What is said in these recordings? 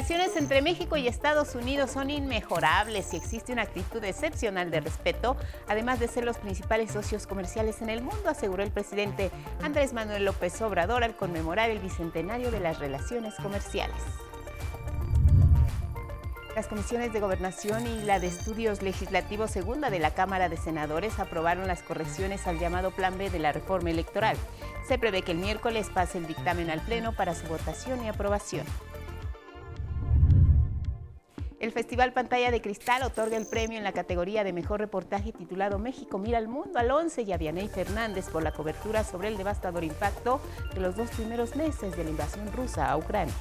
Relaciones entre México y Estados Unidos son inmejorables y existe una actitud excepcional de respeto, además de ser los principales socios comerciales en el mundo, aseguró el presidente Andrés Manuel López Obrador al conmemorar el bicentenario de las relaciones comerciales. Las comisiones de gobernación y la de estudios legislativos segunda de la Cámara de Senadores aprobaron las correcciones al llamado Plan B de la reforma electoral. Se prevé que el miércoles pase el dictamen al Pleno para su votación y aprobación. El Festival Pantalla de Cristal otorga el premio en la categoría de Mejor Reportaje titulado México Mira al Mundo al 11 y a Vianey Fernández por la cobertura sobre el devastador impacto de los dos primeros meses de la invasión rusa a Ucrania.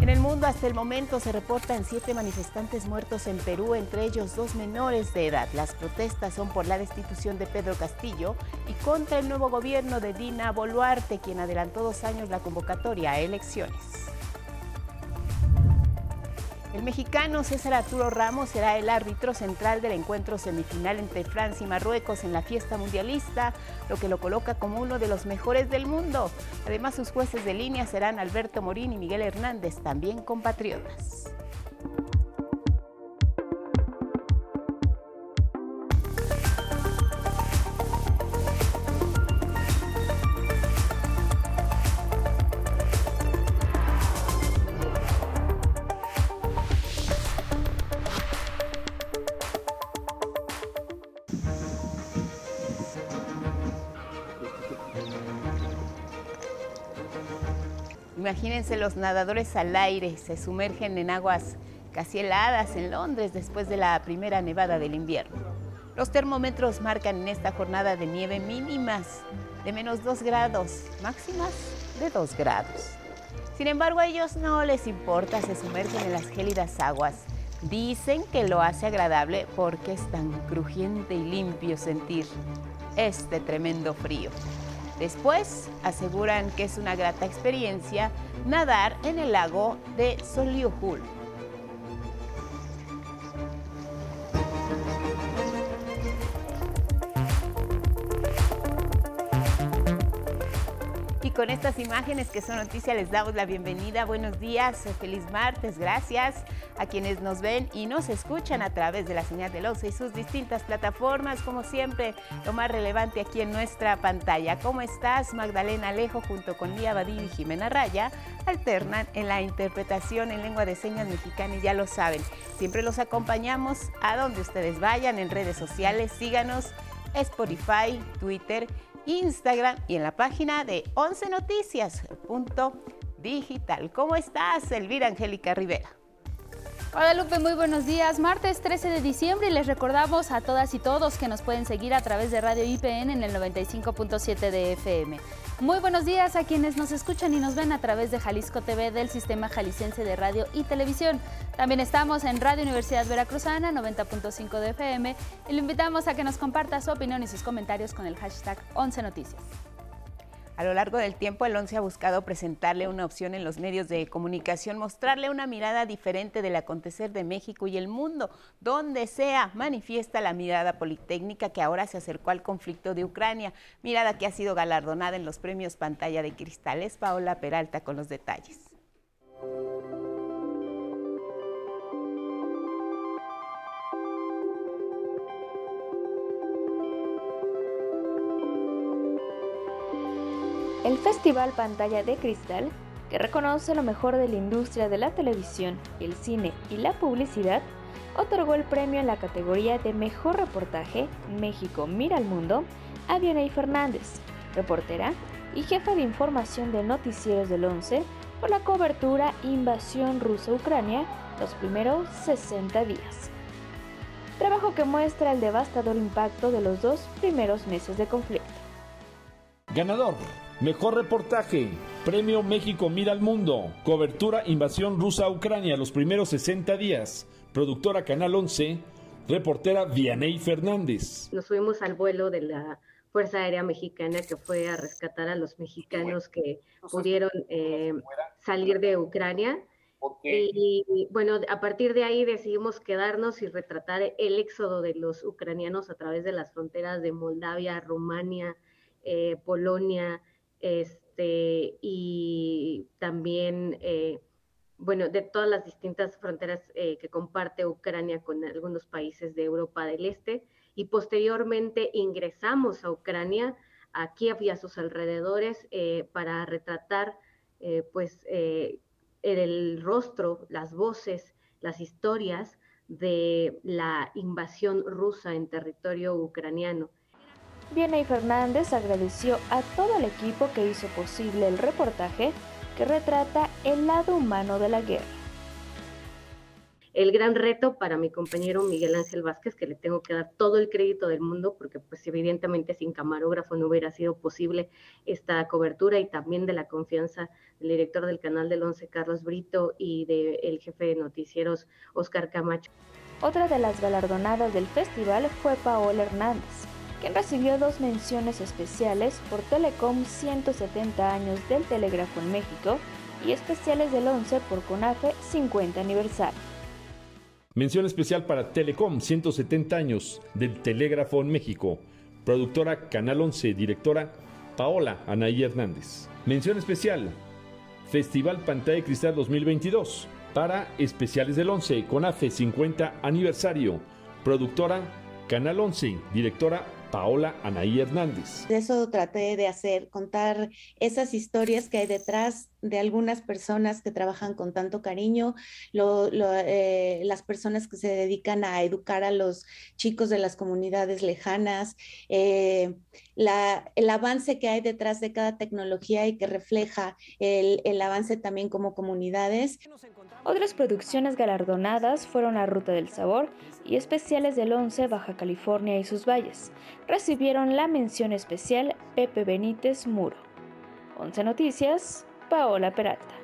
En el mundo hasta el momento se reportan siete manifestantes muertos en Perú, entre ellos dos menores de edad. Las protestas son por la destitución de Pedro Castillo y contra el nuevo gobierno de Dina Boluarte, quien adelantó dos años la convocatoria a elecciones. El mexicano César Arturo Ramos será el árbitro central del encuentro semifinal entre Francia y Marruecos en la fiesta mundialista, lo que lo coloca como uno de los mejores del mundo. Además, sus jueces de línea serán Alberto Morín y Miguel Hernández, también compatriotas. Imagínense los nadadores al aire, se sumergen en aguas casi heladas en Londres después de la primera nevada del invierno. Los termómetros marcan en esta jornada de nieve mínimas de menos 2 grados, máximas de 2 grados. Sin embargo, a ellos no les importa, se sumergen en las gélidas aguas. Dicen que lo hace agradable porque es tan crujiente y limpio sentir este tremendo frío. Después aseguran que es una grata experiencia nadar en el lago de Soliuhul. Con estas imágenes que son noticias les damos la bienvenida. Buenos días, feliz martes, gracias a quienes nos ven y nos escuchan a través de la señal de los y sus distintas plataformas. Como siempre, lo más relevante aquí en nuestra pantalla. ¿Cómo estás? Magdalena Alejo junto con Lía Badillo y Jimena Raya alternan en la interpretación en lengua de señas mexicana y ya lo saben. Siempre los acompañamos a donde ustedes vayan en redes sociales. Síganos Spotify, Twitter Instagram y en la página de 11 noticias.digital. ¿Cómo estás, Elvira Angélica Rivera? Guadalupe, muy buenos días. Martes 13 de diciembre y les recordamos a todas y todos que nos pueden seguir a través de Radio IPN en el 95.7 de FM. Muy buenos días a quienes nos escuchan y nos ven a través de Jalisco TV del Sistema Jalicense de Radio y Televisión. También estamos en Radio Universidad Veracruzana 90.5 de FM y le invitamos a que nos comparta su opinión y sus comentarios con el hashtag 11 Noticias. A lo largo del tiempo, el ONCE ha buscado presentarle una opción en los medios de comunicación, mostrarle una mirada diferente del acontecer de México y el mundo, donde sea manifiesta la mirada politécnica que ahora se acercó al conflicto de Ucrania, mirada que ha sido galardonada en los premios Pantalla de Cristales. Paola Peralta con los detalles. El Festival Pantalla de Cristal, que reconoce lo mejor de la industria de la televisión, el cine y la publicidad, otorgó el premio en la categoría de Mejor Reportaje México Mira al Mundo a Vianey Fernández, reportera y jefa de información de noticieros del 11 por la cobertura Invasión Rusa-Ucrania los primeros 60 días. Trabajo que muestra el devastador impacto de los dos primeros meses de conflicto. Ganador Mejor reportaje. Premio México Mira al Mundo. Cobertura Invasión Rusa a Ucrania los primeros 60 días. Productora Canal 11. Reportera Vianey Fernández. Nos subimos al vuelo de la Fuerza Aérea Mexicana que fue a rescatar a los mexicanos que pudieron eh, salir de Ucrania. Y bueno, a partir de ahí decidimos quedarnos y retratar el éxodo de los ucranianos a través de las fronteras de Moldavia, Rumania, eh, Polonia, este, y también eh, bueno, de todas las distintas fronteras eh, que comparte Ucrania con algunos países de Europa del Este. Y posteriormente ingresamos a Ucrania, a Kiev y a sus alrededores, eh, para retratar pues, el rostro, las voces, las historias de la invasión rusa en territorio ucraniano. Viene Fernández agradeció a todo el equipo que hizo posible el reportaje que retrata el lado humano de la guerra. El gran reto para mi compañero Miguel Ángel Vázquez, que le tengo que dar todo el crédito del mundo, porque pues evidentemente sin camarógrafo no hubiera sido posible esta cobertura y también de la confianza del director del canal del 11, Carlos Brito, y del jefe de noticieros, Oscar Camacho. Otra de las galardonadas del festival fue Paola Hernández, quien recibió dos menciones especiales por Telecom 170 años del telégrafo en México y especiales del 11 por CONAFE 50 aniversario. Mención especial para Telecom 170 años del telégrafo en México. Productora Canal 11, directora Paola Anaí Hernández. Mención especial Festival Pantalla Cristal 2022 para especiales del 11 CONAFE 50 aniversario. Productora Canal 11, directora Paola Anaí Hernández. Eso traté de hacer, contar esas historias que hay detrás de algunas personas que trabajan con tanto cariño, eh, las personas que se dedican a educar a los chicos de las comunidades lejanas, eh, el avance que hay detrás de cada tecnología y que refleja el, el avance también como comunidades. Otras producciones galardonadas fueron La Ruta del Sabor y especiales del 11 Baja California y sus valles. Recibieron la mención especial Pepe Benítez Muro. 11 Noticias, Paola Peralta.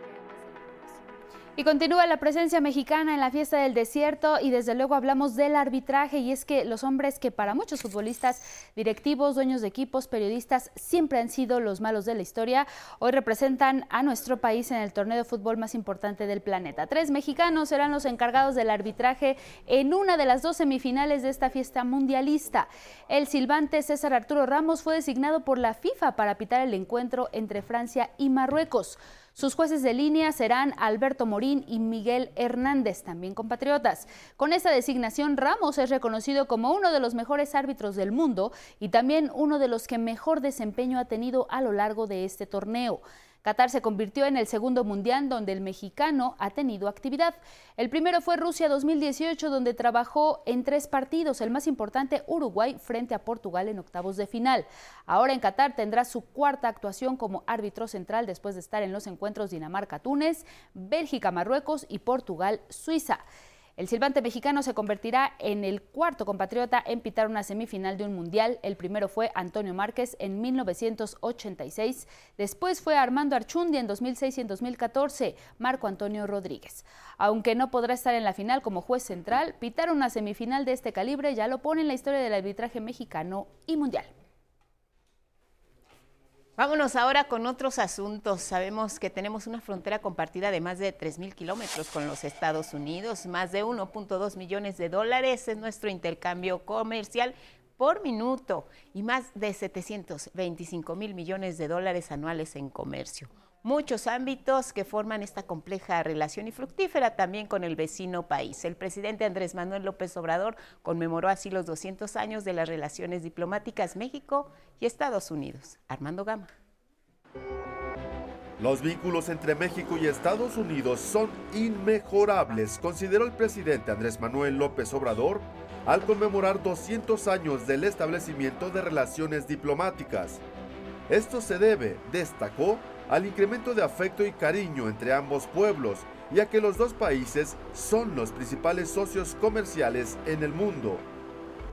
Y continúa la presencia mexicana en la fiesta del desierto y desde luego hablamos del arbitraje y es que los hombres que para muchos futbolistas, directivos, dueños de equipos, periodistas siempre han sido los malos de la historia, hoy representan a nuestro país en el torneo de fútbol más importante del planeta. Tres mexicanos serán los encargados del arbitraje en una de las dos semifinales de esta fiesta mundialista. El silbante César Arturo Ramos fue designado por la FIFA para pitar el encuentro entre Francia y Marruecos. Sus jueces de línea serán Alberto Morín y Miguel Hernández, también compatriotas. Con esta designación, Ramos es reconocido como uno de los mejores árbitros del mundo y también uno de los que mejor desempeño ha tenido a lo largo de este torneo. Qatar se convirtió en el segundo mundial donde el mexicano ha tenido actividad. El primero fue Rusia 2018, donde trabajó en tres partidos, el más importante Uruguay frente a Portugal en octavos de final. Ahora en Qatar tendrá su cuarta actuación como árbitro central después de estar en los encuentros Dinamarca-Túnez, Bélgica-Marruecos y Portugal-Suiza. El silbante mexicano se convertirá en el cuarto compatriota en pitar una semifinal de un mundial. El primero fue Antonio Márquez en 1986. Después fue Armando Archundi en 2006 y en 2014 Marco Antonio Rodríguez. Aunque no podrá estar en la final como juez central, pitar una semifinal de este calibre ya lo pone en la historia del arbitraje mexicano y mundial. Vámonos ahora con otros asuntos. Sabemos que tenemos una frontera compartida de más de 3.000 kilómetros con los Estados Unidos, más de 1.2 millones de dólares es nuestro intercambio comercial por minuto y más de 725 mil millones de dólares anuales en comercio. Muchos ámbitos que forman esta compleja relación y fructífera también con el vecino país. El presidente Andrés Manuel López Obrador conmemoró así los 200 años de las relaciones diplomáticas México y Estados Unidos. Armando Gama. Los vínculos entre México y Estados Unidos son inmejorables, consideró el presidente Andrés Manuel López Obrador al conmemorar 200 años del establecimiento de relaciones diplomáticas. Esto se debe, destacó, al incremento de afecto y cariño entre ambos pueblos y a que los dos países son los principales socios comerciales en el mundo.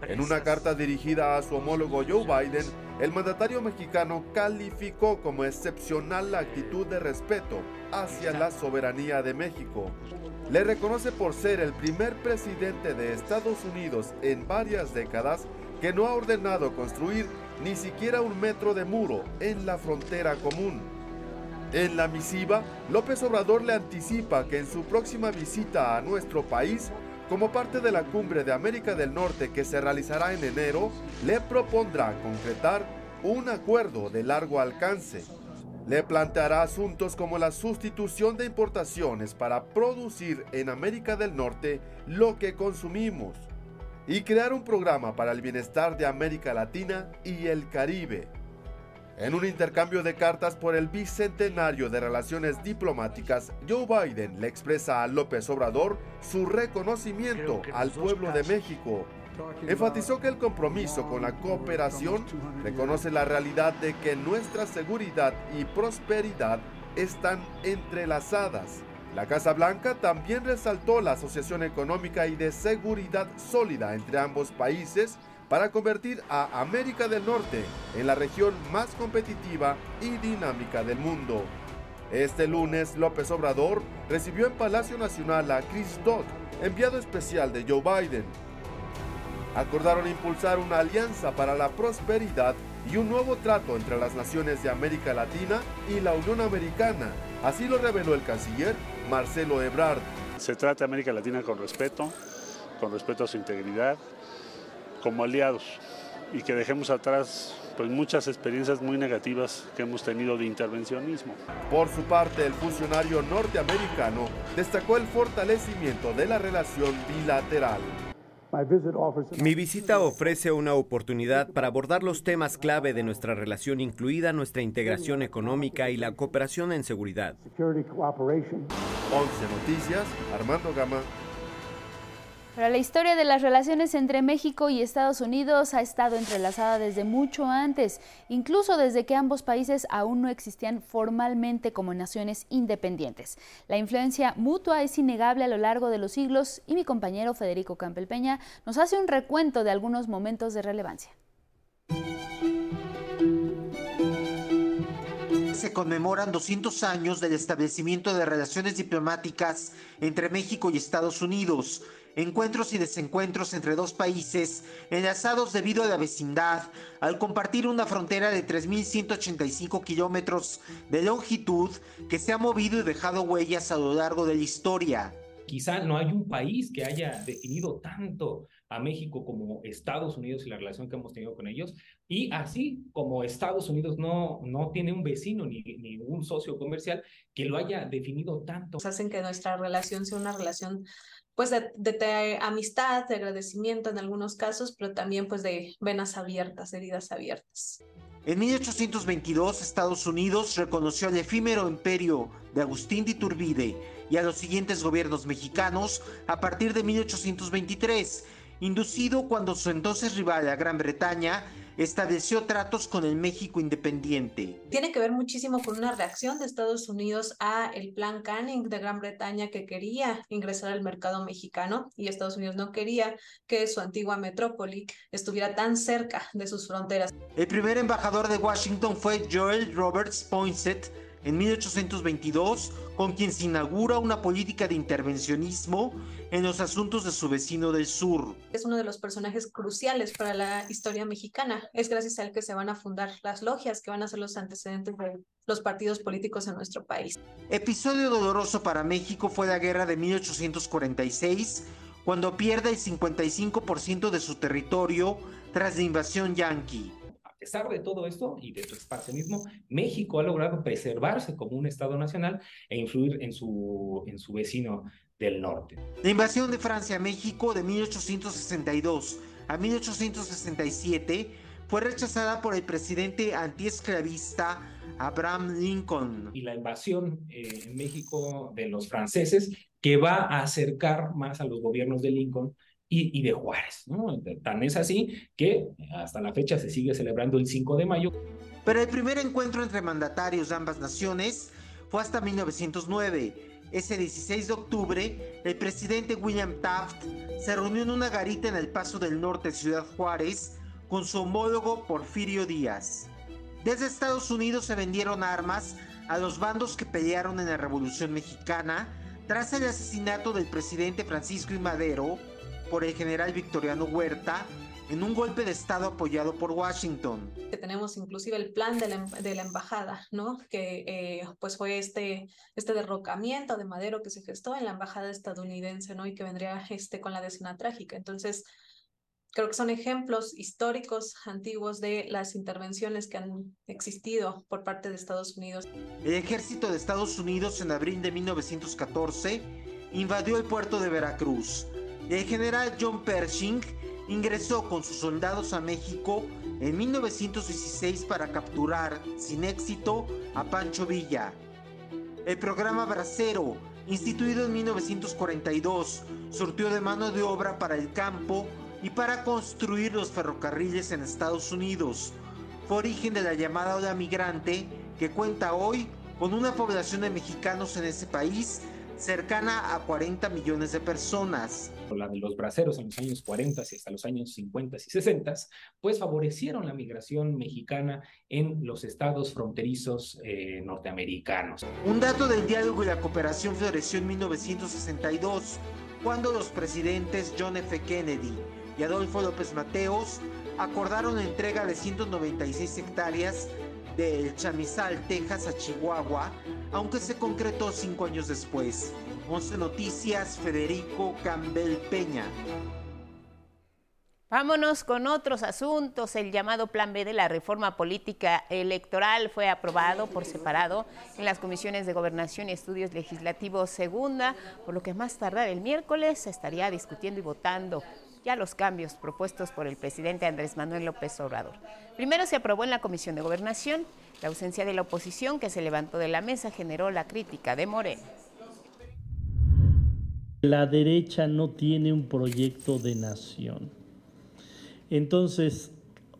En una carta dirigida a su homólogo Joe Biden, el mandatario mexicano calificó como excepcional la actitud de respeto hacia la soberanía de México. Le reconoce por ser el primer presidente de Estados Unidos en varias décadas que no ha ordenado construir ni siquiera un metro de muro en la frontera común. En la misiva, López Obrador le anticipa que en su próxima visita a nuestro país como parte de la cumbre de América del Norte que se realizará en enero, le propondrá concretar un acuerdo de largo alcance. le planteará asuntos como la sustitución de importaciones para producir en América del Norte lo que consumimos y crear un programa para el bienestar de América Latina y el Caribe. En un intercambio de cartas por el bicentenario de relaciones diplomáticas, Joe Biden le expresa a López Obrador su reconocimiento al pueblo de México Enfatizó que el compromiso con la cooperación reconoce la realidad de que nuestra seguridad y prosperidad están entrelazadas. La Casa Blanca también resaltó la asociación económica y de seguridad sólida entre ambos países para convertir a América del Norte en la región más competitiva y dinámica del mundo. Este lunes, López Obrador recibió en Palacio Nacional a Chris Dodd, enviado especial de Joe Biden, acordaron impulsar una alianza para la prosperidad y un nuevo trato entre las naciones de América Latina y la Unión Americana. Así lo reveló el canciller Marcelo Ebrard. Se trata de América Latina con respeto, con respeto a su integridad, como aliados y que dejemos atrás pues muchas experiencias muy negativas que hemos tenido de intervencionismo. Por su parte, el funcionario norteamericano destacó el fortalecimiento de la relación bilateral. Mi visita ofrece una oportunidad para abordar los temas clave de nuestra relación, incluida nuestra integración económica y la cooperación en seguridad. 11 Noticias, Armando Gama, pero la historia de las relaciones entre México y Estados Unidos ha estado entrelazada desde mucho antes, incluso desde que ambos países aún no existían formalmente como naciones independientes. La influencia mutua es innegable a lo largo de los siglos y mi compañero Federico Campel Peña nos hace un recuento de algunos momentos de relevancia. se conmemoran 200 años del establecimiento de relaciones diplomáticas entre México y Estados Unidos encuentros y desencuentros entre dos países enlazados debido a la vecindad, al compartir una frontera de 3.185 kilómetros de longitud que se ha movido y dejado huellas a lo largo de la historia. Quizá no hay un país que haya definido tanto a México como Estados Unidos y la relación que hemos tenido con ellos. Y así como Estados Unidos no, no tiene un vecino ni, ni un socio comercial que lo haya definido tanto. Hacen que nuestra relación sea una relación pues de, amistad, de agradecimiento en algunos casos, pero también pues de venas abiertas, heridas abiertas. En 1822 Estados Unidos reconoció al efímero imperio de Agustín de Iturbide y a los siguientes gobiernos mexicanos a partir de 1823, inducido cuando su entonces rival, la Gran Bretaña, estableció tratos con el México independiente. Tiene que ver muchísimo con una reacción de Estados Unidos a el plan Canning de Gran Bretaña que quería ingresar al mercado mexicano y Estados Unidos no quería que su antigua metrópoli estuviera tan cerca de sus fronteras. El primer embajador de Washington fue Joel Roberts Poinsett en 1822, con quien se inaugura una política de intervencionismo en los asuntos de su vecino del sur. Es uno de los personajes cruciales para la historia mexicana. Es gracias a él que se van a fundar las logias, que van a ser los antecedentes de los partidos políticos en nuestro país. Episodio doloroso para México fue la guerra de 1846, cuando pierde el 55% de su territorio tras la invasión yanqui pesar de todo esto y de su expansionismo, México ha logrado preservarse como un Estado nacional e influir en su, en su vecino del norte. La invasión de Francia a México de 1862 a 1867 fue rechazada por el presidente antiesclavista Abraham Lincoln. Y la invasión eh, en México de los franceses que va a acercar más a los gobiernos de Lincoln y, de Juárez. ¿no? Tan es así que hasta la fecha se sigue celebrando el 5 de mayo. Pero el primer encuentro entre mandatarios de ambas naciones fue hasta 1909. Ese 16 de octubre, el presidente William Taft se reunió en una garita en el Paso del Norte, Ciudad Juárez, con su homólogo Porfirio Díaz. Desde Estados Unidos se vendieron armas a los bandos que pelearon en la Revolución Mexicana tras el asesinato del presidente Francisco I. Madero por el general Victoriano Huerta en un golpe de Estado apoyado por Washington. Tenemos inclusive el plan de la, de la embajada, ¿no? Que eh, pues fue este, este derrocamiento de Madero que se gestó en la embajada estadounidense, ¿no? Y que vendría este, con la decena trágica. Entonces, creo que son ejemplos históricos antiguos de las intervenciones que han existido por parte de Estados Unidos. El ejército de Estados Unidos en abril de 1914 invadió el puerto de Veracruz. El general John Pershing ingresó con sus soldados a México en 1916 para capturar, sin éxito, a Pancho Villa. El programa Bracero, instituido en 1942, surtió de mano de obra para el campo y para construir los ferrocarriles en Estados Unidos. Fue origen de la llamada ola migrante que cuenta hoy con una población de mexicanos en ese país cercana a 40 millones de personas. La de los braceros en los años 40 y hasta los años 50 y 60, pues favorecieron la migración mexicana en los estados fronterizos eh, norteamericanos. Un dato del diálogo y la cooperación floreció en 1962, cuando los presidentes John F. Kennedy y Adolfo López Mateos acordaron la entrega de 196 hectáreas del Chamizal, Texas a Chihuahua, aunque se concretó cinco años después. 11 Noticias, Federico Campbell Peña. Vámonos con otros asuntos. El llamado Plan B de la reforma política electoral fue aprobado por separado en las comisiones de Gobernación y Estudios Legislativos Segunda, por lo que más tardar el miércoles se estaría discutiendo y votando ya los cambios propuestos por el presidente Andrés Manuel López Obrador. Primero se aprobó en la Comisión de Gobernación. La ausencia de la oposición que se levantó de la mesa generó la crítica de Moreno. La derecha no tiene un proyecto de nación. Entonces,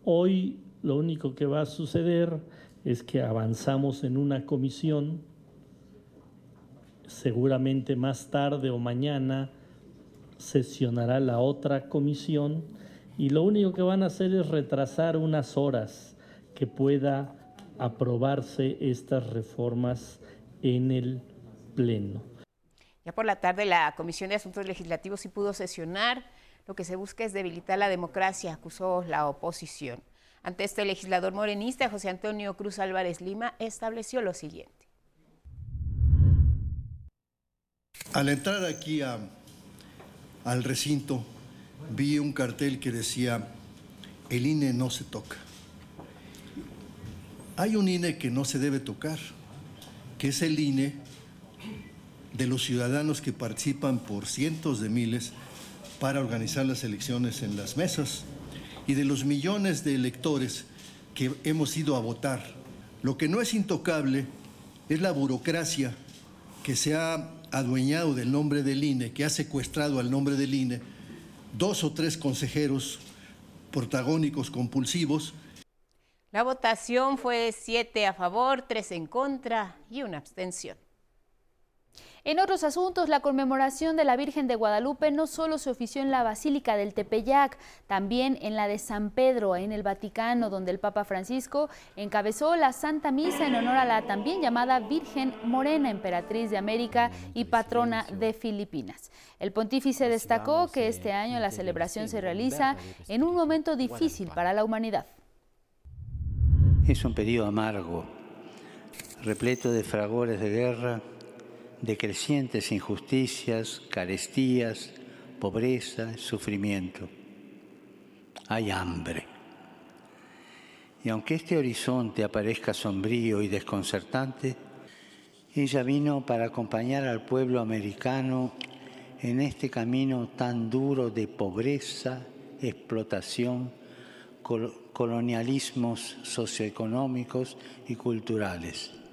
hoy lo único que va a suceder es que avanzamos en una comisión, seguramente más tarde o mañana sesionará la otra comisión y lo único que van a hacer es retrasar unas horas que pueda aprobarse estas reformas en el Pleno. Ya por la tarde la Comisión de Asuntos Legislativos sí pudo sesionar. Lo que se busca es debilitar la democracia, acusó la oposición. Ante este legislador morenista, José Antonio Cruz Álvarez Lima estableció lo siguiente. Al entrar aquí a al recinto, vi un cartel que decía, el INE no se toca. Hay un INE que no se debe tocar, que es el INE de los ciudadanos que participan por cientos de miles para organizar las elecciones en las mesas y de los millones de electores que hemos ido a votar. Lo que no es intocable es la burocracia que se ha adueñado del nombre del INE, que ha secuestrado al nombre del INE, dos o tres consejeros protagónicos compulsivos. La votación fue siete a favor, tres en contra y una abstención. En otros asuntos, la conmemoración de la Virgen de Guadalupe no solo se ofició en la Basílica del Tepeyac, también en la de San Pedro, en el Vaticano, donde el Papa Francisco encabezó la Santa Misa en honor a la también llamada Virgen Morena, emperatriz de América y patrona de Filipinas. El pontífice destacó que este año la celebración se realiza en un momento difícil para la humanidad. Es un periodo amargo, repleto de fragores de guerra de crecientes injusticias, carestías, pobreza, sufrimiento. Hay hambre. Y aunque este horizonte aparezca sombrío y desconcertante, ella vino para acompañar al pueblo americano en este camino tan duro de pobreza, explotación, colonialismos socioeconómicos y culturales.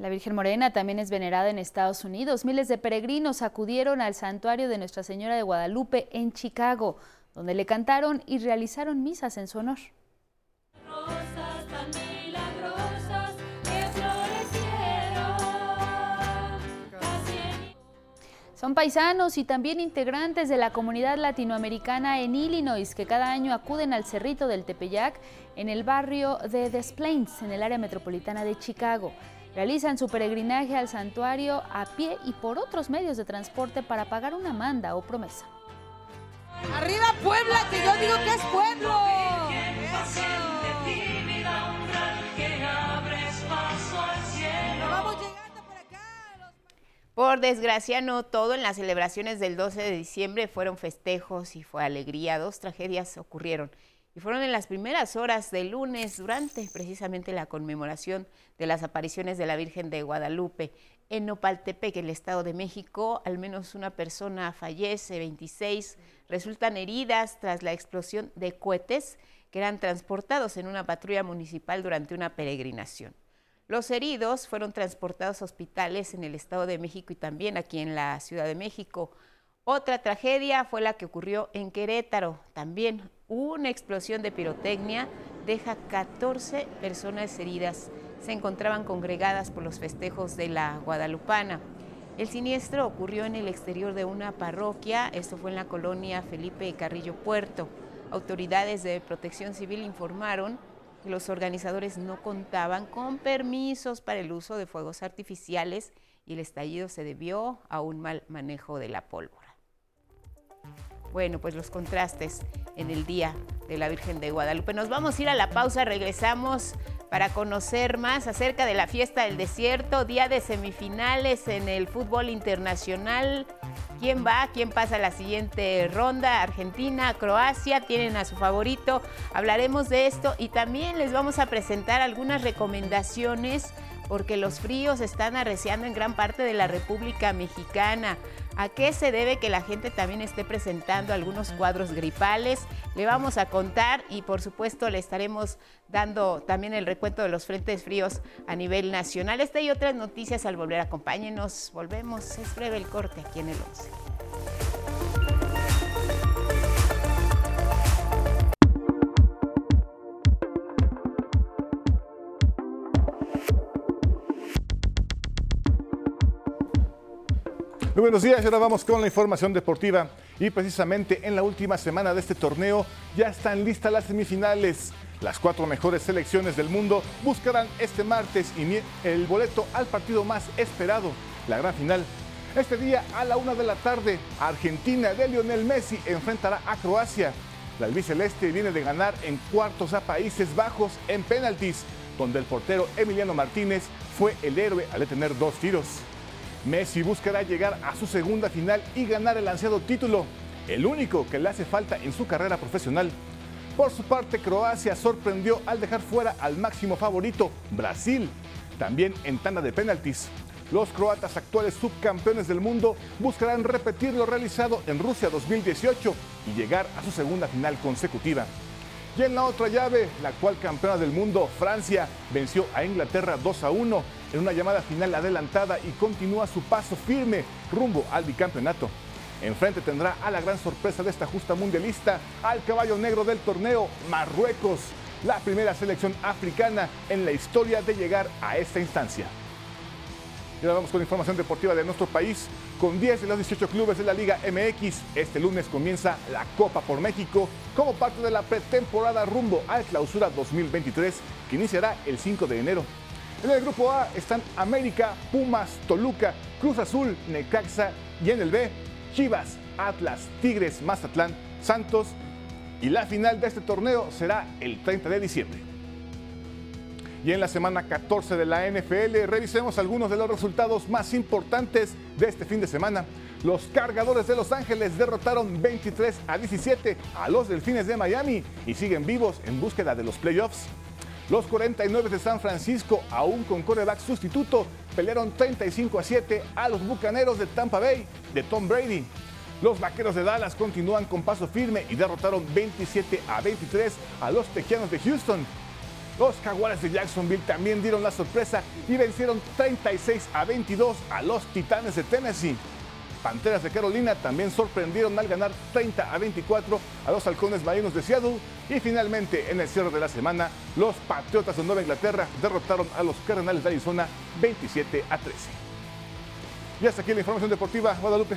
La Virgen Morena también es venerada en Estados Unidos. Miles de peregrinos acudieron al santuario de Nuestra Señora de Guadalupe en Chicago, donde le cantaron y realizaron misas en su honor. Son paisanos y también integrantes de la comunidad latinoamericana en Illinois que cada año acuden al Cerrito del Tepeyac en el barrio de Des Plaines, en el área metropolitana de Chicago. Realizan su peregrinaje al santuario a pie y por otros medios de transporte para pagar una manda o promesa. ¡Arriba Puebla, que yo digo que es pueblo! Por por desgracia, no todo en las celebraciones del 12 de diciembre fueron festejos y fue alegría. Dos tragedias ocurrieron fueron en las primeras horas del lunes durante precisamente la conmemoración de las apariciones de la Virgen de Guadalupe. En Nopaltepec, el Estado de México, al menos una persona fallece, 26 resultan heridas tras la explosión de cohetes que eran transportados en una patrulla municipal durante una peregrinación. Los heridos fueron transportados a hospitales en el Estado de México y también aquí en la Ciudad de México. Otra tragedia fue la que ocurrió en Querétaro. También una explosión de pirotecnia deja 14 personas heridas. Se encontraban congregadas por los festejos de la Guadalupana. El siniestro ocurrió en el exterior de una parroquia, esto fue en la colonia Felipe Carrillo Puerto. Autoridades de protección civil informaron los organizadores no contaban con permisos para el uso de fuegos artificiales y el estallido se debió a un mal manejo de la pólvora. Bueno, pues los contrastes en el Día de la Virgen de Guadalupe. Nos vamos a ir a la pausa, regresamos para conocer más acerca de la fiesta del desierto, día de semifinales en el fútbol internacional quién va, quién pasa la siguiente ronda, Argentina, Croacia, tienen a su favorito, hablaremos de esto y también les vamos a presentar algunas recomendaciones porque los fríos están arreciando en gran parte de la República Mexicana. ¿A qué se debe que la gente también esté presentando algunos cuadros gripales? Le vamos a contar y por supuesto le estaremos dando también el recuento de los frentes fríos a nivel nacional. Esta y otras noticias al volver. Acompáñenos, volvemos. Es breve el corte aquí en el 11. Muy buenos días, ahora vamos con la información deportiva y precisamente en la última semana de este torneo ya están listas las semifinales. Las cuatro mejores selecciones del mundo buscarán este martes el boleto al partido más esperado, la gran final. Este día a la una de la tarde, Argentina de Lionel Messi enfrentará a Croacia. La albiceleste viene de ganar en cuartos a Países Bajos en penaltis, donde el portero Emiliano Martínez fue el héroe al detener dos tiros. Messi buscará llegar a su segunda final y ganar el ansiado título, el único que le hace falta en su carrera profesional. Por su parte, Croacia sorprendió al dejar fuera al máximo favorito, Brasil, también en tanda de penaltis. Los croatas actuales subcampeones del mundo buscarán repetir lo realizado en Rusia 2018 y llegar a su segunda final consecutiva. Y en la otra llave, la actual campeona del mundo, Francia, venció a Inglaterra 2 a 1 en una llamada final adelantada y continúa su paso firme rumbo al bicampeonato. Enfrente tendrá a la gran sorpresa de esta justa mundialista, al caballo negro del torneo, Marruecos, la primera selección africana en la historia de llegar a esta instancia. Y ahora vamos con información deportiva de nuestro país. Con 10 de los 18 clubes de la Liga MX, este lunes comienza la Copa por México como parte de la pretemporada rumbo al Clausura 2023 que iniciará el 5 de enero. En el grupo A están América, Pumas, Toluca, Cruz Azul, Necaxa y en el B, Chivas, Atlas, Tigres, Mazatlán, Santos y la final de este torneo será el 30 de diciembre. Y en la semana 14 de la NFL revisemos algunos de los resultados más importantes de este fin de semana. Los cargadores de Los Ángeles derrotaron 23 a 17 a los Delfines de Miami y siguen vivos en búsqueda de los playoffs. Los 49 de San Francisco, aún con coreback sustituto, pelearon 35 a 7 a los Bucaneros de Tampa Bay de Tom Brady. Los Vaqueros de Dallas continúan con paso firme y derrotaron 27 a 23 a los Tejanos de Houston. Los Jaguares de Jacksonville también dieron la sorpresa y vencieron 36 a 22 a los Titanes de Tennessee. Panteras de Carolina también sorprendieron al ganar 30 a 24 a los Halcones Marinos de Seattle. Y finalmente, en el cierre de la semana, los Patriotas de Nueva Inglaterra derrotaron a los Cardenales de Arizona 27 a 13. Y hasta aquí la información deportiva, Guadalupe.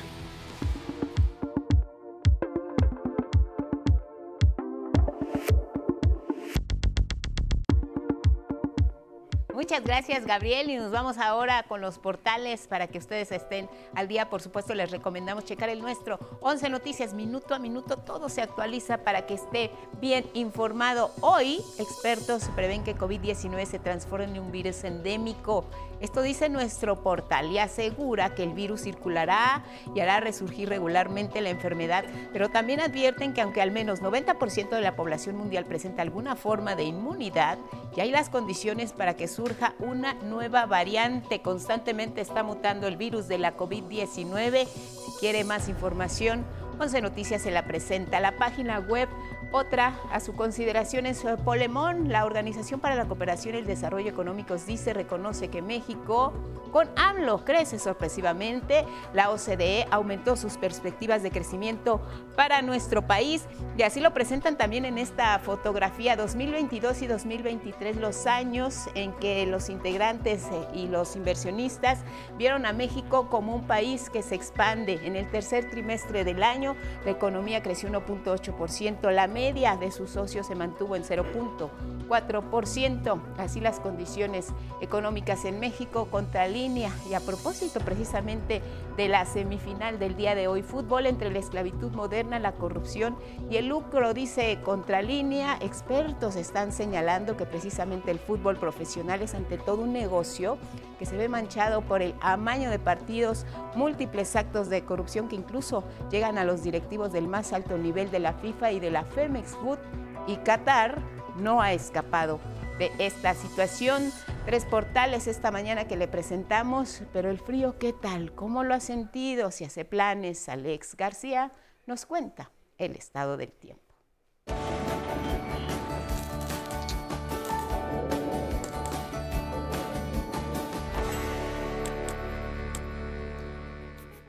Muchas gracias, Gabriel. Y nos vamos ahora con los portales para que ustedes estén al día. Por supuesto, les recomendamos checar el nuestro. 11 noticias, minuto a minuto. Todo se actualiza para que esté bien informado. Hoy, expertos prevén que COVID-19 se transforme en un virus endémico. Esto dice nuestro portal y asegura que el virus circulará y hará resurgir regularmente la enfermedad, pero también advierten que aunque al menos 90% de la población mundial presenta alguna forma de inmunidad, y hay las condiciones para que surja una nueva variante. Constantemente está mutando el virus de la COVID-19. Si quiere más información, Once Noticias se la presenta. La página web otra a su consideración es eh, Polemón, la Organización para la Cooperación y el Desarrollo Económicos dice, reconoce que México con AMLO crece sorpresivamente. La OCDE aumentó sus perspectivas de crecimiento para nuestro país y así lo presentan también en esta fotografía 2022 y 2023, los años en que los integrantes eh, y los inversionistas vieron a México como un país que se expande. En el tercer trimestre del año, la economía creció 1.8%, la media de sus socios se mantuvo en 0.4%. Así las condiciones económicas en México contra línea. Y a propósito precisamente de la semifinal del día de hoy, fútbol entre la esclavitud moderna, la corrupción y el lucro, dice Contralínea. Expertos están señalando que precisamente el fútbol profesional es ante todo un negocio que se ve manchado por el amaño de partidos, múltiples actos de corrupción que incluso llegan a los directivos del más alto nivel de la FIFA y de la Femex Food y Qatar no ha escapado de esta situación. Tres portales esta mañana que le presentamos, pero el frío, ¿qué tal? ¿Cómo lo ha sentido? Si hace planes, Alex García nos cuenta el estado del tiempo.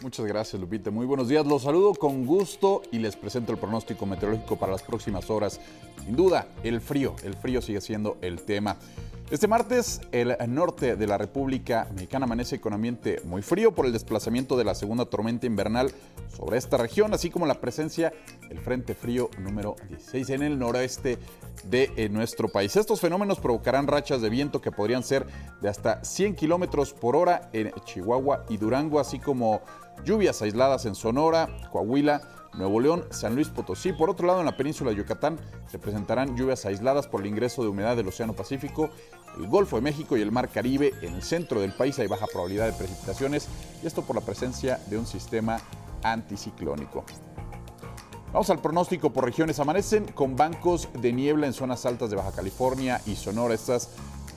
Muchas gracias, Lupita. Muy buenos días. Los saludo con gusto y les presento el pronóstico meteorológico para las próximas horas. Sin duda, el frío. El frío sigue siendo el tema. Este martes, el norte de la República Mexicana amanece con ambiente muy frío por el desplazamiento de la segunda tormenta invernal sobre esta región, así como la presencia del Frente Frío número 16 en el noroeste de eh, nuestro país. Estos fenómenos provocarán rachas de viento que podrían ser de hasta 100 kilómetros por hora en Chihuahua y Durango, así como lluvias aisladas en Sonora, Coahuila, Nuevo León, San Luis Potosí. Por otro lado, en la península de Yucatán se presentarán lluvias aisladas por el ingreso de humedad del Océano Pacífico, el Golfo de México y el Mar Caribe. En el centro del país hay baja probabilidad de precipitaciones y esto por la presencia de un sistema anticiclónico. Vamos al pronóstico por regiones. Amanecen con bancos de niebla en zonas altas de Baja California y Sonora. Estas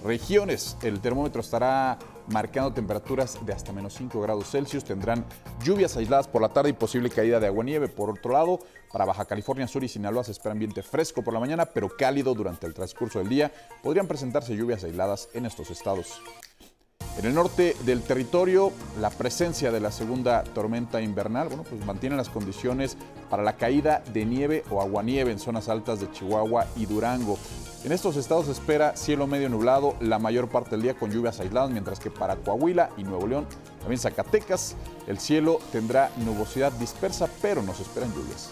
regiones. El termómetro estará marcando temperaturas de hasta menos 5 grados Celsius. Tendrán lluvias aisladas por la tarde y posible caída de agua-nieve. Por otro lado, para Baja California Sur y Sinaloa se espera ambiente fresco por la mañana, pero cálido durante el transcurso del día. Podrían presentarse lluvias aisladas en estos estados. En el norte del territorio, la presencia de la segunda tormenta invernal, bueno, pues mantiene las condiciones para la caída de nieve o aguanieve en zonas altas de Chihuahua y Durango. En estos estados se espera cielo medio nublado la mayor parte del día con lluvias aisladas, mientras que para Coahuila y Nuevo León, también Zacatecas, el cielo tendrá nubosidad dispersa, pero no se esperan lluvias.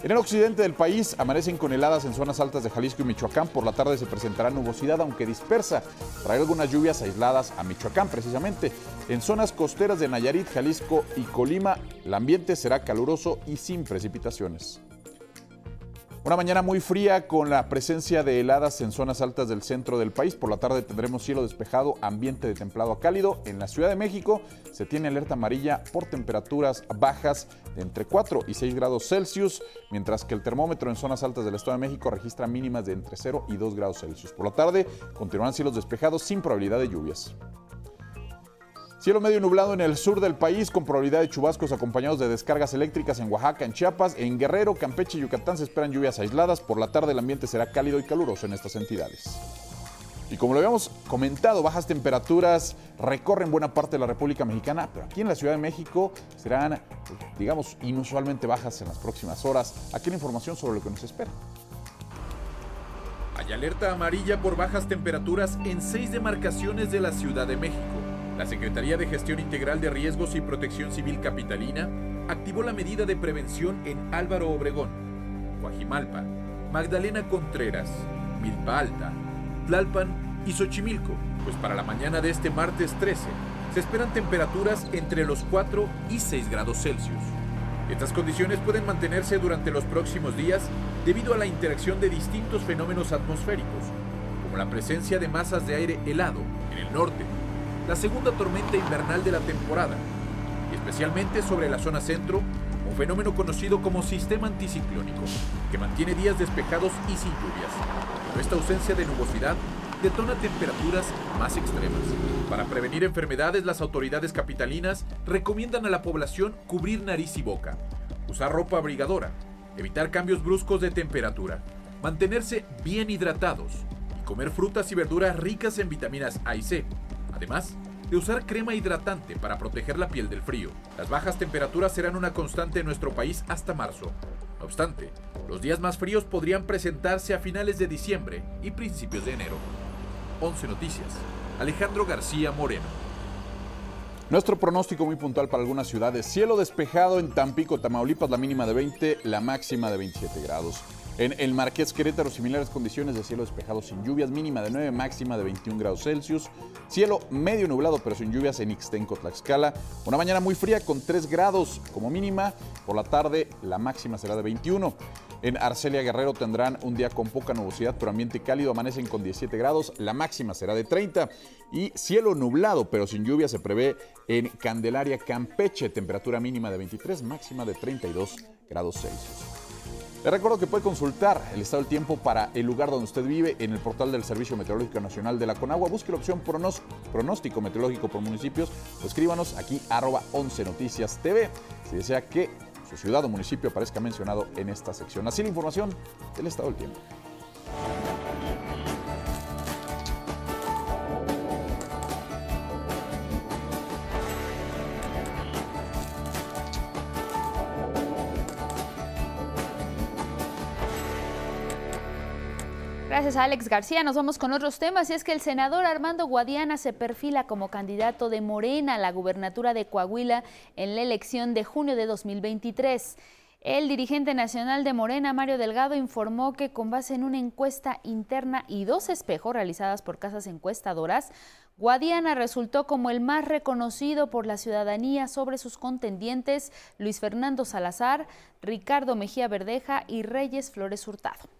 En el occidente del país amanecen con heladas en zonas altas de Jalisco y Michoacán. Por la tarde se presentará nubosidad, aunque dispersa. Trae algunas lluvias aisladas a Michoacán, precisamente. En zonas costeras de Nayarit, Jalisco y Colima, el ambiente será caluroso y sin precipitaciones. Una mañana muy fría con la presencia de heladas en zonas altas del centro del país. Por la tarde tendremos cielo despejado, ambiente de templado a cálido. En la Ciudad de México se tiene alerta amarilla por temperaturas bajas de entre 4 y 6 grados Celsius, mientras que el termómetro en zonas altas del Estado de México registra mínimas de entre 0 y 2 grados Celsius. Por la tarde continuarán cielos despejados sin probabilidad de lluvias. Cielo medio nublado en el sur del país con probabilidad de chubascos acompañados de descargas eléctricas en Oaxaca, en Chiapas, en Guerrero, Campeche y Yucatán se esperan lluvias aisladas. Por la tarde el ambiente será cálido y caluroso en estas entidades. Y como lo habíamos comentado, bajas temperaturas recorren buena parte de la República Mexicana, pero aquí en la Ciudad de México serán, digamos, inusualmente bajas en las próximas horas. Aquí la información sobre lo que nos espera. Hay alerta amarilla por bajas temperaturas en seis demarcaciones de la Ciudad de México. La Secretaría de Gestión Integral de Riesgos y Protección Civil Capitalina activó la medida de prevención en Álvaro Obregón, Guajimalpa, Magdalena Contreras, Milpa Alta, Tlalpan y Xochimilco, pues para la mañana de este martes 13 se esperan temperaturas entre los 4 y 6 grados Celsius. Estas condiciones pueden mantenerse durante los próximos días debido a la interacción de distintos fenómenos atmosféricos, como la presencia de masas de aire helado en el norte, la segunda tormenta invernal de la temporada, y especialmente sobre la zona centro, un fenómeno conocido como sistema anticiclónico, que mantiene días despejados y sin lluvias. Pero esta ausencia de nubosidad detona temperaturas más extremas. Para prevenir enfermedades, las autoridades capitalinas recomiendan a la población cubrir nariz y boca, usar ropa abrigadora, evitar cambios bruscos de temperatura, mantenerse bien hidratados y comer frutas y verduras ricas en vitaminas A y C. Además, de usar crema hidratante para proteger la piel del frío. Las bajas temperaturas serán una constante en nuestro país hasta marzo. No obstante, los días más fríos podrían presentarse a finales de diciembre y principios de enero. 11 Noticias. Alejandro García Moreno. Nuestro pronóstico muy puntual para algunas ciudades. Cielo despejado en Tampico, Tamaulipas, la mínima de 20, la máxima de 27 grados. En el Marqués Querétaro, similares condiciones de cielo despejado sin lluvias, mínima de 9, máxima de 21 grados Celsius. Cielo medio nublado pero sin lluvias en Ixtenco, Tlaxcala. Una mañana muy fría con 3 grados como mínima. Por la tarde la máxima será de 21. En Arcelia Guerrero tendrán un día con poca nubosidad pero ambiente cálido. Amanecen con 17 grados. La máxima será de 30. Y cielo nublado pero sin lluvia se prevé en Candelaria, Campeche. Temperatura mínima de 23, máxima de 32 grados Celsius. Le recuerdo que puede consultar el estado del tiempo para el lugar donde usted vive en el portal del Servicio Meteorológico Nacional de la Conagua. Busque la opción pronóstico meteorológico por municipios o escríbanos aquí arroba 11 Noticias TV si desea que su ciudad o municipio aparezca mencionado en esta sección. Así la información del estado del tiempo. Gracias a Alex García. Nos vamos con otros temas y es que el senador Armando Guadiana se perfila como candidato de Morena a la gubernatura de Coahuila en la elección de junio de 2023. El dirigente nacional de Morena, Mario Delgado, informó que con base en una encuesta interna y dos espejos realizadas por casas encuestadoras, Guadiana resultó como el más reconocido por la ciudadanía sobre sus contendientes Luis Fernando Salazar, Ricardo Mejía Verdeja y Reyes Flores Hurtado.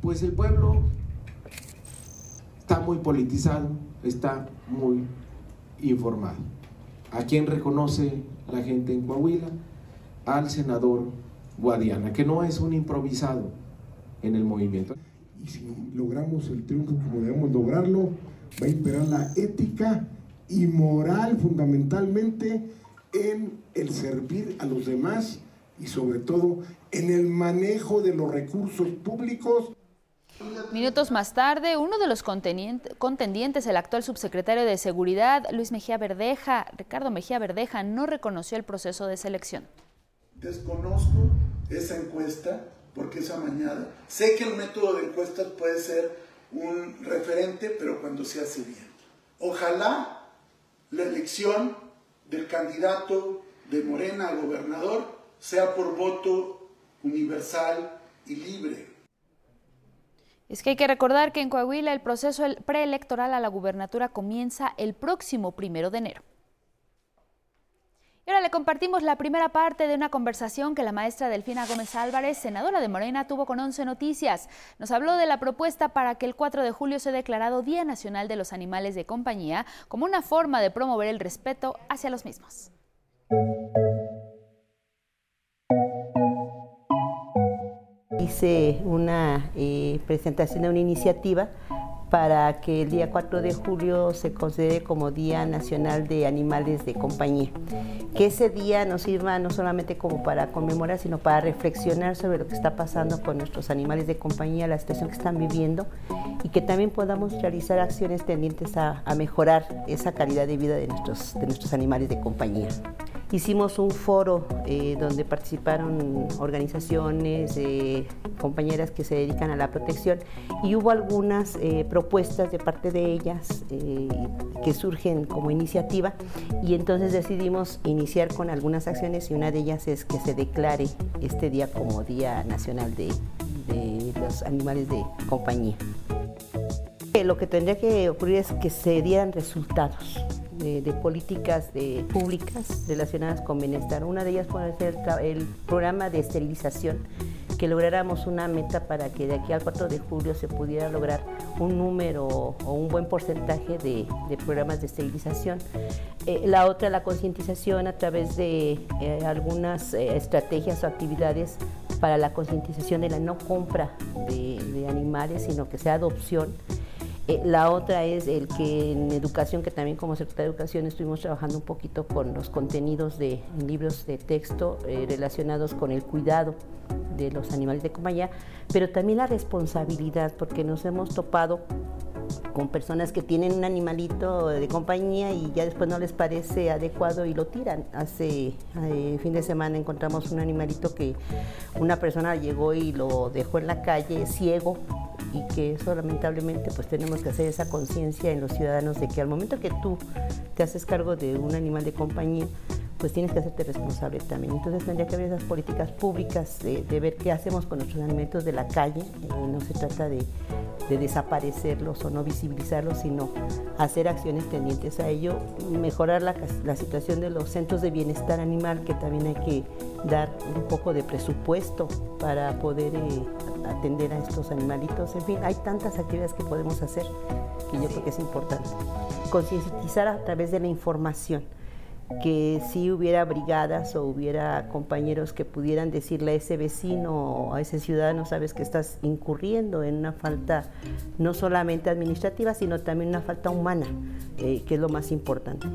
Pues el pueblo está muy politizado, está muy informado. ¿A quién reconoce la gente en Coahuila? Al senador Guadiana, que no es un improvisado en el movimiento. Y si logramos el triunfo como debemos lograrlo, va a imperar la ética y moral fundamentalmente en el servir a los demás y sobre todo en el manejo de los recursos públicos. Minutos más tarde, uno de los contendientes, el actual subsecretario de Seguridad, Luis Mejía Verdeja, Ricardo Mejía Verdeja, no reconoció el proceso de selección. Desconozco esa encuesta porque esa mañana sé que el método de encuestas puede ser un referente, pero cuando se hace bien. Ojalá la elección del candidato de Morena a gobernador sea por voto universal y libre. Es que hay que recordar que en Coahuila el proceso preelectoral a la gubernatura comienza el próximo primero de enero. Y ahora le compartimos la primera parte de una conversación que la maestra Delfina Gómez Álvarez, senadora de Morena, tuvo con 11 Noticias. Nos habló de la propuesta para que el 4 de julio sea declarado Día Nacional de los Animales de Compañía como una forma de promover el respeto hacia los mismos. Hice una eh, presentación de una iniciativa para que el día 4 de julio se considere como Día Nacional de Animales de Compañía. Que ese día nos sirva no solamente como para conmemorar, sino para reflexionar sobre lo que está pasando con nuestros animales de compañía, la situación que están viviendo y que también podamos realizar acciones tendientes a, a mejorar esa calidad de vida de nuestros, de nuestros animales de compañía. Hicimos un foro eh, donde participaron organizaciones, eh, compañeras que se dedican a la protección y hubo algunas eh, propuestas de parte de ellas que surgen como iniciativa y entonces decidimos iniciar con algunas acciones y una de ellas es que se declare este día como Día Nacional de, los Animales de Compañía. lo que tendría que ocurrir es que se dieran resultados de, políticas públicas relacionadas con bienestar. Una de ellas puede ser el, programa de esterilización, que lográramos una meta para que de aquí al 4 de julio se pudiera lograr un número o un buen porcentaje de, programas de esterilización. Eh, la otra, la concientización a través de eh, algunas eh, estrategias o actividades para la concientización de la no compra de animales, sino que sea adopción eh, la otra es el que en educación, que también como secretaria de Educación estuvimos trabajando un poquito con los contenidos de libros de texto eh, relacionados con el cuidado de los animales de compañía, pero también la responsabilidad, porque nos hemos topado con personas que tienen un animalito de compañía y ya después no les parece adecuado y lo tiran. Hace eh, fin de semana encontramos un animalito que una persona llegó y lo dejó en la calle ciego y que eso lamentablemente pues tenemos que hacer esa conciencia en los ciudadanos de que al momento que tú te haces cargo de un animal de compañía, pues tienes que hacerte responsable también. Entonces tendría que haber esas políticas públicas de, ver qué hacemos con nuestros alimentos de la calle. Eh, no se trata de, desaparecerlos o no visibilizarlos, sino hacer acciones tendientes a ello, mejorar la, situación de los centros de bienestar animal, que también hay que dar un poco de presupuesto para poder eh, atender a estos animalitos. En fin, hay tantas actividades que podemos hacer que yo creo que es importante. Concientizar a través de la información que si hubiera brigadas o hubiera compañeros que pudieran decirle a ese vecino o a ese ciudadano, sabes que estás incurriendo en una falta no solamente administrativa, sino también una falta humana, eh, que es lo más importante.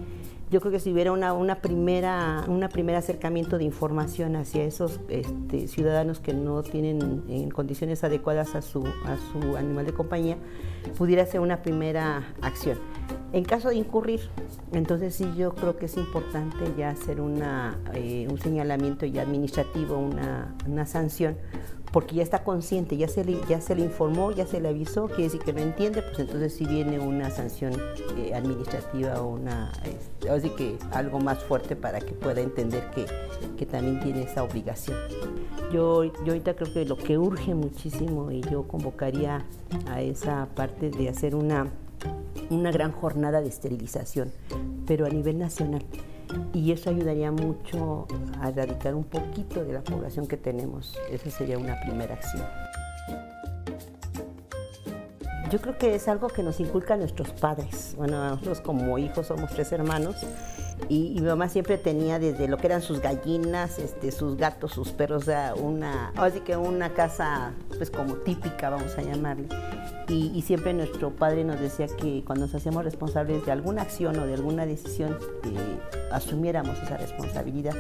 Yo creo que si hubiera una, una primera, una primer acercamiento de información hacia esos este, ciudadanos que no tienen en condiciones adecuadas a su, a su animal de compañía, pudiera ser una primera acción. En caso de incurrir, entonces sí yo creo que es importante ya hacer una, eh, un señalamiento ya administrativo, una, una sanción, porque ya está consciente, ya se, le, ya se le informó, ya se le avisó, quiere decir que no entiende, pues entonces sí viene una sanción eh, administrativa o una, este, así que algo más fuerte para que pueda entender que, que también tiene esa obligación. Yo, yo ahorita creo que lo que urge muchísimo y yo convocaría a esa parte de hacer una, una gran jornada de esterilización, pero a nivel nacional y eso ayudaría mucho a erradicar un poquito de la población que tenemos. Esa sería una primera acción. Yo creo que es algo que nos inculcan nuestros padres. Bueno, nosotros como hijos somos tres hermanos y, mamá siempre tenía desde lo que eran sus gallinas, este, sus gatos, sus perros, una, así que una casa pues como típica, vamos a llamarle. Y, siempre nuestro padre nos decía que cuando nos hacíamos responsables de alguna acción o de alguna decisión, eh, asumiéramos esa responsabilidad.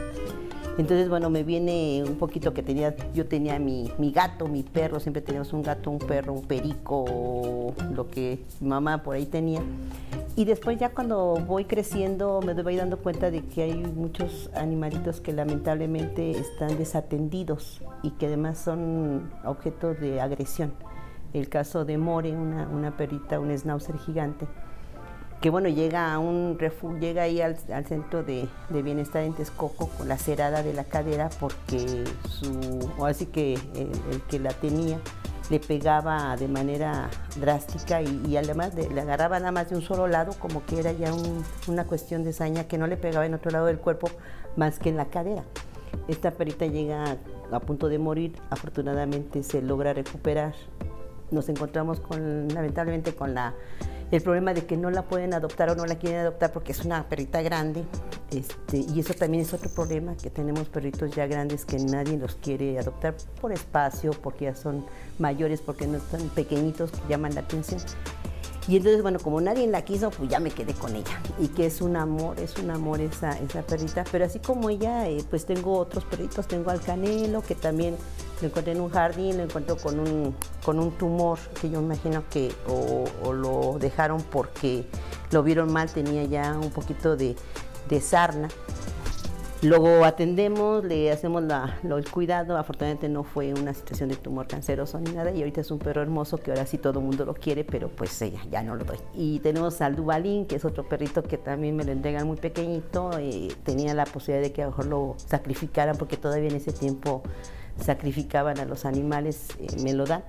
Entonces, bueno, me viene un poquito que tenía, yo tenía mi, mi gato, mi perro, siempre teníamos un gato, un perro, un perico, lo que mi mamá por ahí tenía. Y después ya cuando voy creciendo me voy dando cuenta de que hay muchos animalitos que lamentablemente están desatendidos y que además son objeto de agresión. El caso de More, una, una perrita, un schnauzer gigante, que bueno, llega a un llega ahí al, centro de, bienestar en Texcoco con la cerada de la cadera porque su, o así que el, que la tenía le pegaba de manera drástica y, además le agarraba nada más de un solo lado, como que era ya una cuestión de saña que no le pegaba en otro lado del cuerpo más que en la cadera. Esta perita llega a punto de morir, afortunadamente se logra recuperar. Nos encontramos con, lamentablemente con la el problema de que no la pueden adoptar o no la quieren adoptar porque es una perrita grande. Este, y eso también es otro problema, que tenemos perritos ya grandes que nadie los quiere adoptar por espacio, porque ya son mayores, porque no están pequeñitos, que llaman la atención. Y entonces, bueno, como nadie la quiso, pues ya me quedé con ella. Y que es un amor, es un amor esa, esa perrita. Pero así como ella, eh, pues tengo otros perritos. Tengo al canelo, que también lo encontré en un jardín, lo encuentro con un, con un tumor que yo imagino que o, lo dejaron porque lo vieron mal, tenía ya un poquito de, de sarna. Luego atendemos, le hacemos el cuidado. Afortunadamente no fue una situación de tumor canceroso ni nada. Y ahorita es un perro hermoso que ahora sí todo el mundo lo quiere, pero pues ella ya no lo doy. Y tenemos al Dubalín, que es otro perrito que también me lo entregan muy pequeñito. Eh, tenía la posibilidad de que a lo mejor lo sacrificaran porque todavía en ese tiempo sacrificaban a los animales, eh, me lo dan.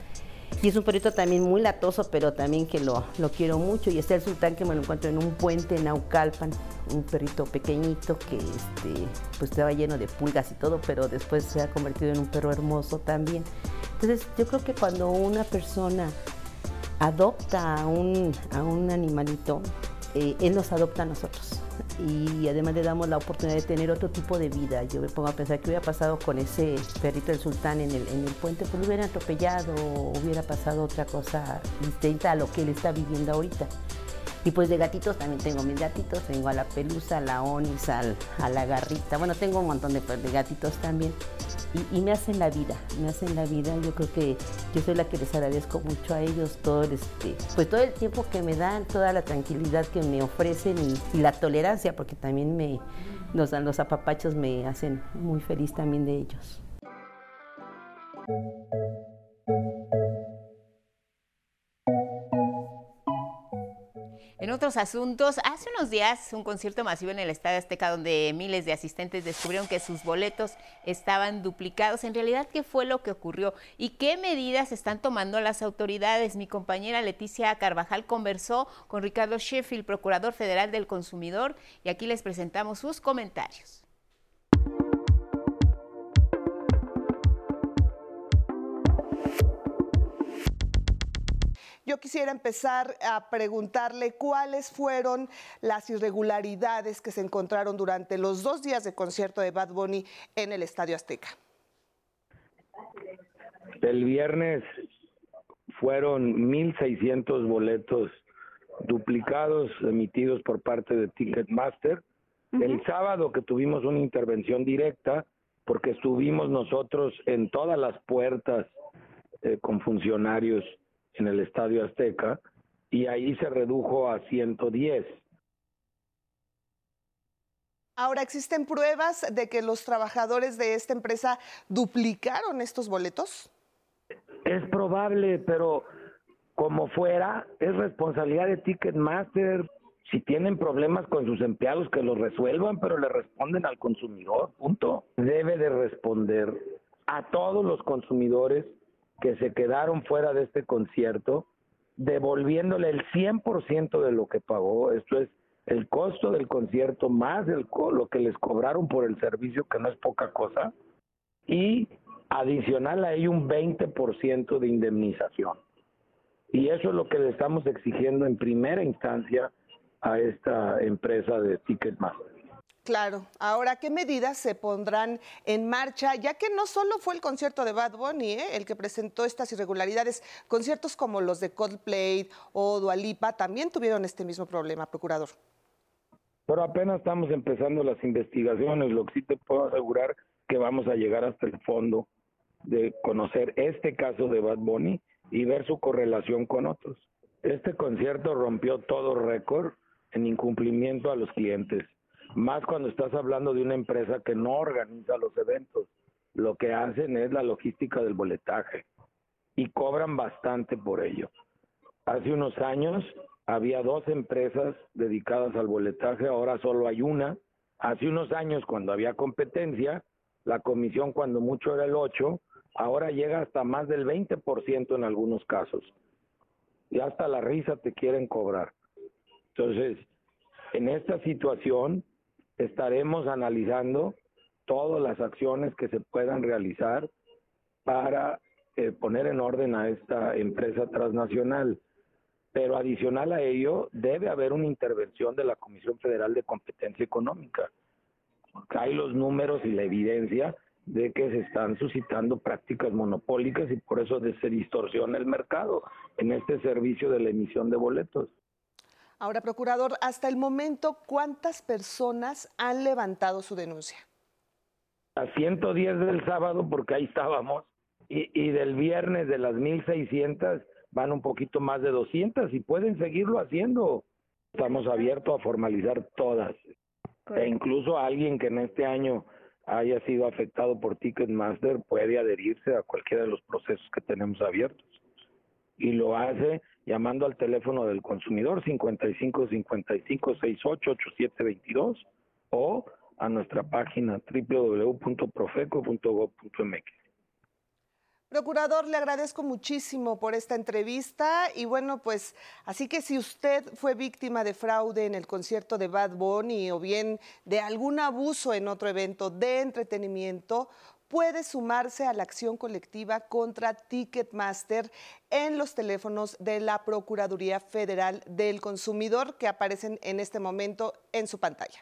Y es un perrito también muy latoso, pero también que lo, lo quiero mucho. Y está el sultán que me lo encuentro en un puente en Naucalpan, un perrito pequeñito que este, pues estaba lleno de pulgas y todo, pero después se ha convertido en un perro hermoso también. Entonces yo creo que cuando una persona adopta a un, a un animalito, eh, él nos adopta a nosotros y además le damos la oportunidad de tener otro tipo de vida. Yo me pongo a pensar qué hubiera pasado con ese perrito del sultán en el, en el puente, pues lo hubieran atropellado hubiera pasado otra cosa distinta a lo que él está viviendo ahorita. Y pues de gatitos también tengo mis gatitos, tengo a la pelusa, a la onis, a la garrita, bueno, tengo un montón de, gatitos también. Y, me hacen la vida, me hacen la vida. Yo creo que yo soy la que les agradezco mucho a ellos todo el, este, pues todo el tiempo que me dan, toda la tranquilidad que me ofrecen y, la tolerancia, porque también me nos dan los apapachos, me hacen muy feliz también de ellos. En otros asuntos, hace unos días un concierto masivo en el Estadio Azteca donde miles de asistentes descubrieron que sus boletos estaban duplicados. En realidad, ¿qué fue lo que ocurrió y qué medidas están tomando las autoridades? Mi compañera Leticia Carvajal conversó con Ricardo Sheffield, procurador federal del consumidor, y aquí les presentamos sus comentarios. Yo quisiera empezar a preguntarle cuáles fueron las irregularidades que se encontraron durante los dos días de concierto de Bad Bunny en el Estadio Azteca. El viernes fueron 1.600 boletos duplicados emitidos por parte de Ticketmaster. El sábado que tuvimos una intervención directa, porque estuvimos nosotros en todas las puertas eh, con funcionarios en el Estadio Azteca y ahí se redujo a 110. Ahora, ¿existen pruebas de que los trabajadores de esta empresa duplicaron estos boletos? Es probable, pero como fuera, es responsabilidad de Ticketmaster. Si tienen problemas con sus empleados, que los resuelvan, pero le responden al consumidor, punto. Debe de responder a todos los consumidores que se quedaron fuera de este concierto, devolviéndole el 100% de lo que pagó. Esto es el costo del concierto más el, lo que les cobraron por el servicio, que no es poca cosa, y adicional a ello un 20% de indemnización. Y eso es lo que le estamos exigiendo en primera instancia a esta empresa de Ticketmaster. Claro. Ahora, ¿qué medidas se pondrán en marcha? Ya que no solo fue el concierto de Bad Bunny ¿eh? el que presentó estas irregularidades, conciertos como los de Coldplay o Dualipa también tuvieron este mismo problema, procurador. Pero apenas estamos empezando las investigaciones. Lo que sí te puedo asegurar que vamos a llegar hasta el fondo de conocer este caso de Bad Bunny y ver su correlación con otros. Este concierto rompió todo récord en incumplimiento a los clientes más cuando estás hablando de una empresa que no organiza los eventos. Lo que hacen es la logística del boletaje y cobran bastante por ello. Hace unos años había dos empresas dedicadas al boletaje, ahora solo hay una. Hace unos años, cuando había competencia, la comisión cuando mucho era el 8, ahora llega hasta más del 20% en algunos casos. Y hasta la risa te quieren cobrar. Entonces, en esta situación, estaremos analizando todas las acciones que se puedan realizar para eh, poner en orden a esta empresa transnacional. Pero adicional a ello, debe haber una intervención de la Comisión Federal de Competencia Económica. hay los números y la evidencia de que se están suscitando prácticas monopólicas y por eso se distorsiona el mercado en este servicio de la emisión de boletos. Ahora, procurador, hasta el momento, ¿cuántas personas han levantado su denuncia? A 110 del sábado, porque ahí estábamos, y, del viernes de las 1.600 van un poquito más de 200 y pueden seguirlo haciendo. Estamos abiertos a formalizar todas. E incluso alguien que en este año haya sido afectado por Ticketmaster puede adherirse a cualquiera de los procesos que tenemos abiertos. Y lo hace llamando al teléfono del consumidor 55 55 68 87 22 o a nuestra página www.profeco.gov.mx. Procurador, le agradezco muchísimo por esta entrevista y bueno, pues así que si usted fue víctima de fraude en el concierto de Bad Bunny o bien de algún abuso en otro evento de entretenimiento, puede sumarse a la acción colectiva contra Ticketmaster en los teléfonos de la Procuraduría Federal del Consumidor que aparecen en este momento en su pantalla.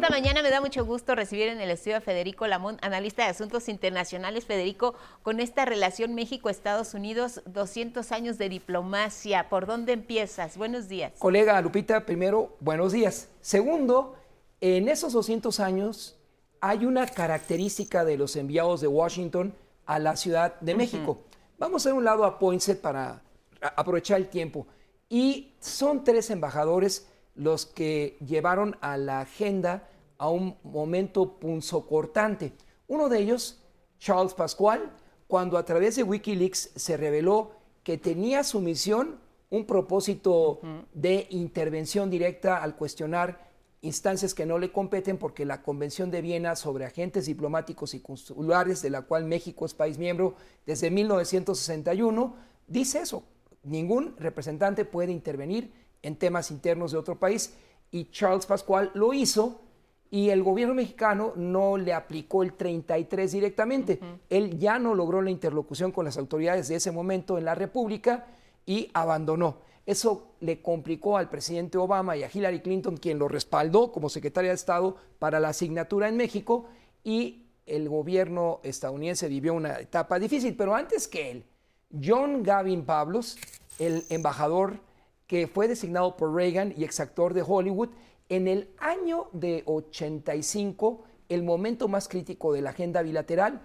Esta mañana me da mucho gusto recibir en el estudio a Federico Lamón, analista de asuntos internacionales. Federico, con esta relación México-Estados Unidos, 200 años de diplomacia, ¿por dónde empiezas? Buenos días. Colega Lupita, primero, buenos días. Segundo, en esos 200 años hay una característica de los enviados de Washington a la Ciudad de México. Vamos a un lado a Poinsett para aprovechar el tiempo. Y son tres embajadores los que llevaron a la agenda a un momento punzocortante. Uno de ellos, Charles Pascual, cuando a través de Wikileaks se reveló que tenía su misión un propósito de intervención directa al cuestionar instancias que no le competen porque la Convención de Viena sobre agentes diplomáticos y consulares, de la cual México es país miembro desde 1961, dice eso. Ningún representante puede intervenir en temas internos de otro país y Charles Pascual lo hizo y el gobierno mexicano no le aplicó el 33 directamente. Él ya no logró la interlocución con las autoridades de ese momento en la República y abandonó. Eso le complicó al presidente Obama y a Hillary Clinton, quien lo respaldó como secretaria de Estado para la asignatura en México, y el gobierno estadounidense vivió una etapa difícil. Pero antes que él, John Gavin Pablos, el embajador que fue designado por Reagan y exactor de Hollywood, en el año de 85, el momento más crítico de la agenda bilateral,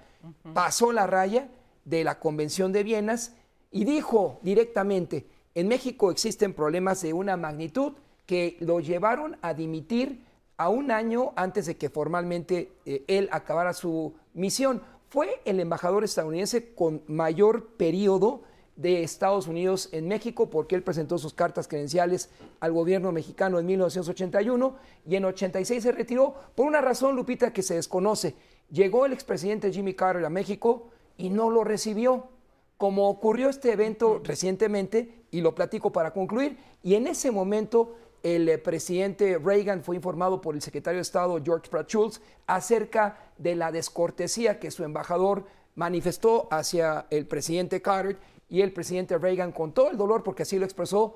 pasó la raya de la Convención de Vienas y dijo directamente, en México existen problemas de una magnitud que lo llevaron a dimitir a un año antes de que formalmente eh, él acabara su misión. Fue el embajador estadounidense con mayor periodo de Estados Unidos en México, porque él presentó sus cartas credenciales al gobierno mexicano en 1981 y en 86 se retiró por una razón, Lupita, que se desconoce. Llegó el expresidente Jimmy Carter a México y no lo recibió, como ocurrió este evento recientemente, y lo platico para concluir, y en ese momento el eh, presidente Reagan fue informado por el secretario de Estado George Pratt Schultz acerca de la descortesía que su embajador manifestó hacia el presidente Carter y el presidente Reagan, con todo el dolor, porque así lo expresó,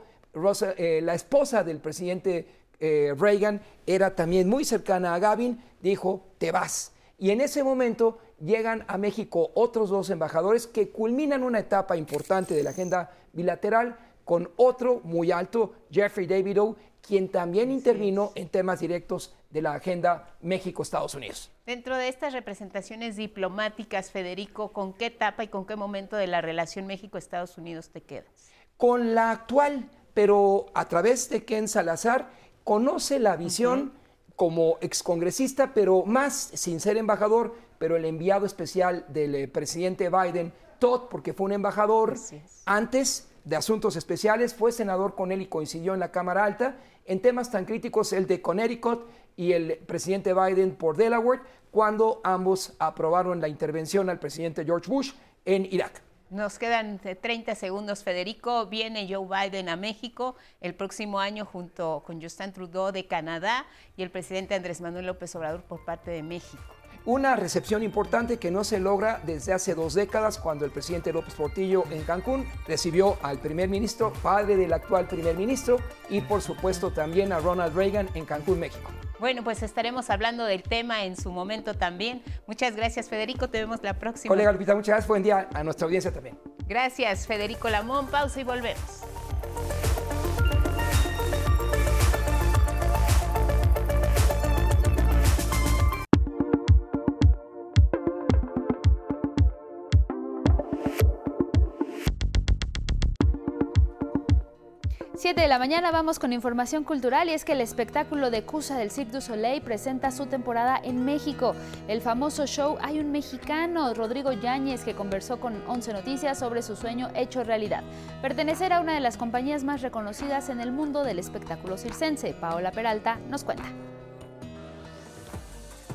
eh, la esposa del presidente eh, Reagan era también muy cercana a Gavin, dijo, te vas. Y en ese momento llegan a México otros dos embajadores que culminan una etapa importante de la agenda bilateral con otro muy alto, Jeffrey Davidow, quien también intervino en temas directos de la agenda México-Estados Unidos. Dentro de estas representaciones diplomáticas, Federico, ¿con qué etapa y con qué momento de la relación México-Estados Unidos te quedas? Con la actual, pero a través de Ken Salazar, conoce la visión como excongresista, pero más sin ser embajador, pero el enviado especial del eh, presidente Biden, Todd, porque fue un embajador antes de Asuntos Especiales, fue senador con él y coincidió en la Cámara Alta en temas tan críticos, el de Connecticut y el presidente Biden por Delaware, cuando ambos aprobaron la intervención al presidente George Bush en Irak. Nos quedan 30 segundos, Federico. Viene Joe Biden a México el próximo año junto con Justin Trudeau de Canadá y el presidente Andrés Manuel López Obrador por parte de México. Una recepción importante que no se logra desde hace dos décadas cuando el presidente López Portillo en Cancún recibió al primer ministro, padre del actual primer ministro, y por supuesto también a Ronald Reagan en Cancún, México. Bueno, pues estaremos hablando del tema en su momento también. Muchas gracias, Federico. Te vemos la próxima. Colega Lupita, muchas gracias. Buen día a nuestra audiencia también. Gracias, Federico Lamón. Pausa y volvemos. 7 de la mañana vamos con información cultural y es que el espectáculo de Cusa del Cirque du Soleil presenta su temporada en México. El famoso show Hay un mexicano, Rodrigo Yáñez, que conversó con 11 Noticias sobre su sueño hecho realidad. Pertenecer a una de las compañías más reconocidas en el mundo del espectáculo circense. Paola Peralta nos cuenta.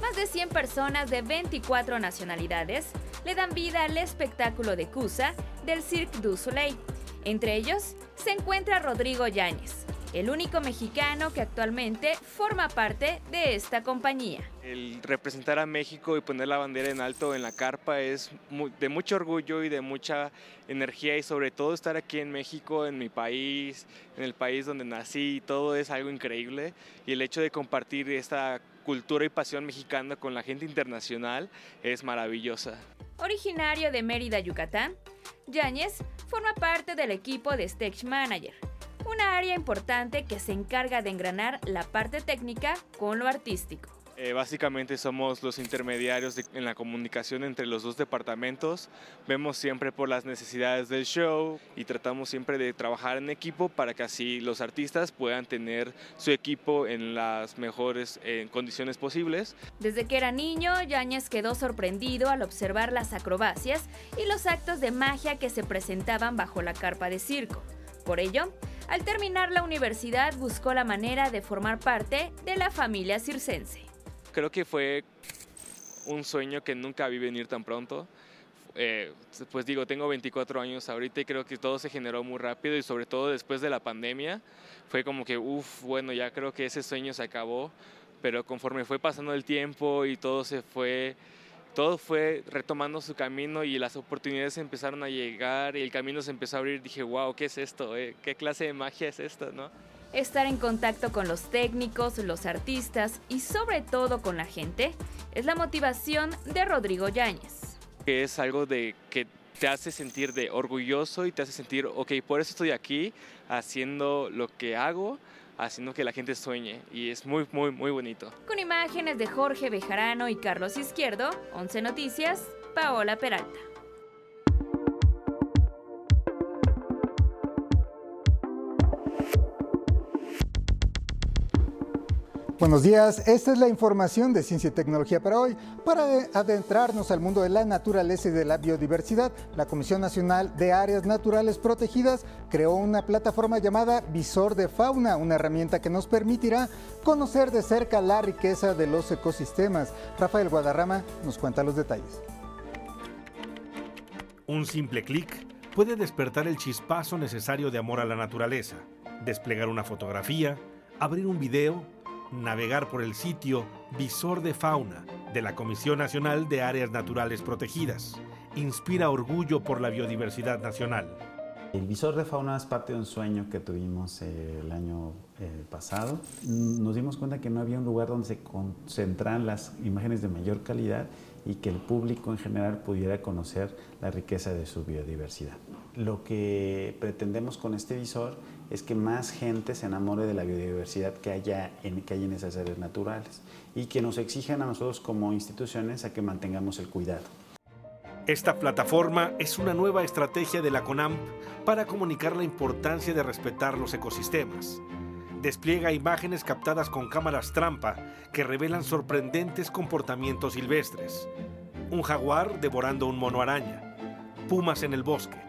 Más de 100 personas de 24 nacionalidades le dan vida al espectáculo de Cusa del Cirque du Soleil. Entre ellos se encuentra Rodrigo Yáñez, el único mexicano que actualmente forma parte de esta compañía. El representar a México y poner la bandera en alto en la carpa es de mucho orgullo y de mucha energía y sobre todo estar aquí en México, en mi país, en el país donde nací, todo es algo increíble y el hecho de compartir esta cultura y pasión mexicana con la gente internacional es maravillosa. Originario de Mérida, Yucatán, Yáñez forma parte del equipo de Stage Manager, una área importante que se encarga de engranar la parte técnica con lo artístico. Eh, básicamente somos los intermediarios en la comunicación entre los dos departamentos. Vemos siempre por las necesidades del show y tratamos siempre de trabajar en equipo para que así los artistas puedan tener su equipo en las mejores eh, condiciones posibles. Desde que era niño, Yáñez quedó sorprendido al observar las acrobacias y los actos de magia que se presentaban bajo la carpa de circo. Por ello, al terminar la universidad buscó la manera de formar parte de la familia circense creo que fue un sueño que nunca vi venir tan pronto. Eh, pues digo, tengo 24 años ahorita y creo que todo se generó muy rápido y sobre todo después de la pandemia fue como que, uff, bueno, ya creo que ese sueño se acabó, pero conforme fue pasando el tiempo y todo se fue, todo fue retomando su camino y las oportunidades empezaron a llegar y el camino se empezó a abrir, dije, wow, ¿qué es esto? Eh? ¿Qué clase de magia es esto? ¿no? Estar en contacto con los técnicos, los artistas y sobre todo con la gente es la motivación de Rodrigo Yáñez. Que es algo de que te hace sentir de orgulloso y te hace sentir, ok, por eso estoy aquí haciendo lo que hago, haciendo que la gente sueñe y es muy, muy, muy bonito. Con imágenes de Jorge Bejarano y Carlos Izquierdo, 11 Noticias, Paola Peralta. Buenos días, esta es la información de Ciencia y Tecnología para hoy. Para adentrarnos al mundo de la naturaleza y de la biodiversidad, la Comisión Nacional de Áreas Naturales Protegidas creó una plataforma llamada Visor de Fauna, una herramienta que nos permitirá conocer de cerca la riqueza de los ecosistemas. Rafael Guadarrama nos cuenta los detalles. Un simple clic puede despertar el chispazo necesario de amor a la naturaleza, desplegar una fotografía, abrir un video navegar por el sitio Visor de Fauna de la Comisión Nacional de Áreas Naturales Protegidas. Inspira orgullo por la biodiversidad nacional. El visor de fauna es parte de un sueño que tuvimos eh, el año eh, pasado. Nos dimos cuenta que no había un lugar donde se concentran las imágenes de mayor calidad y que el público en general pudiera conocer la riqueza de su biodiversidad. Lo que pretendemos con este visor es que más gente se enamore de la biodiversidad que, hay en esas áreas naturales y que nos exijan a nosotros como instituciones a que mantengamos el cuidado. Esta plataforma es una nueva estrategia de la CONAMP para comunicar la importancia de respetar los ecosistemas. Despliega imágenes captadas con cámaras trampa que revelan sorprendentes comportamientos silvestres. Un jaguar devorando un mono araña, pumas en el bosque,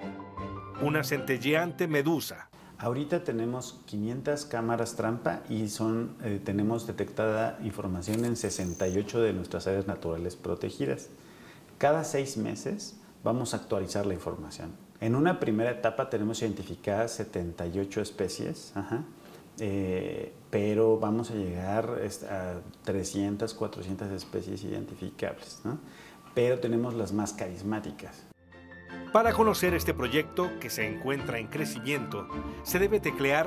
una centelleante medusa, Ahorita tenemos 500 cámaras trampa y son, eh, tenemos detectada información en 68 de nuestras áreas naturales protegidas. Cada seis meses vamos a actualizar la información. En una primera etapa tenemos identificadas 78 especies, eh, pero vamos a llegar a 300, 400 especies identificables. Pero tenemos las más carismáticas. Para conocer este proyecto que se encuentra en crecimiento, se debe teclear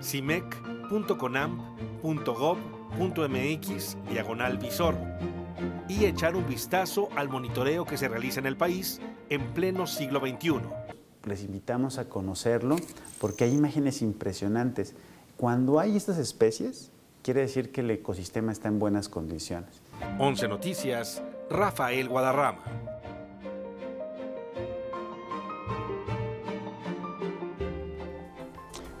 cimec.conamp.gov.mx diagonal visor y echar un vistazo al monitoreo que se realiza en el país en pleno siglo XXI. Les invitamos a conocerlo porque hay imágenes impresionantes. Cuando hay estas especies, quiere decir que el ecosistema está en buenas condiciones. 11 Noticias, Rafael Guadarrama.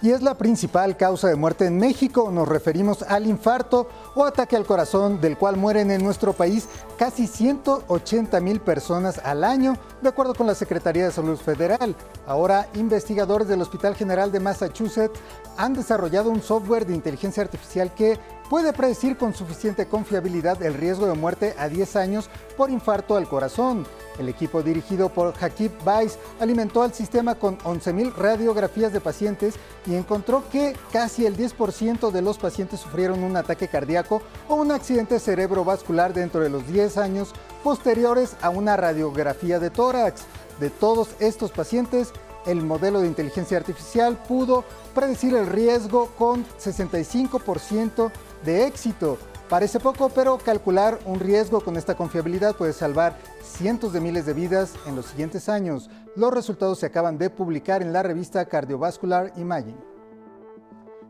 Y es la principal causa de muerte en México. Nos referimos al infarto o ataque al corazón, del cual mueren en nuestro país casi 180 mil personas al año, de acuerdo con la Secretaría de Salud Federal. Ahora, investigadores del Hospital General de Massachusetts han desarrollado un software de inteligencia artificial que puede predecir con suficiente confiabilidad el riesgo de muerte a 10 años por infarto al corazón. El equipo dirigido por Hakib Weiss alimentó al sistema con 11.000 radiografías de pacientes y encontró que casi el 10% de los pacientes sufrieron un ataque cardíaco o un accidente cerebrovascular dentro de los 10 años posteriores a una radiografía de tórax. De todos estos pacientes, el modelo de inteligencia artificial pudo predecir el riesgo con 65% de éxito. Parece poco, pero calcular un riesgo con esta confiabilidad puede salvar cientos de miles de vidas en los siguientes años. Los resultados se acaban de publicar en la revista Cardiovascular Imaging.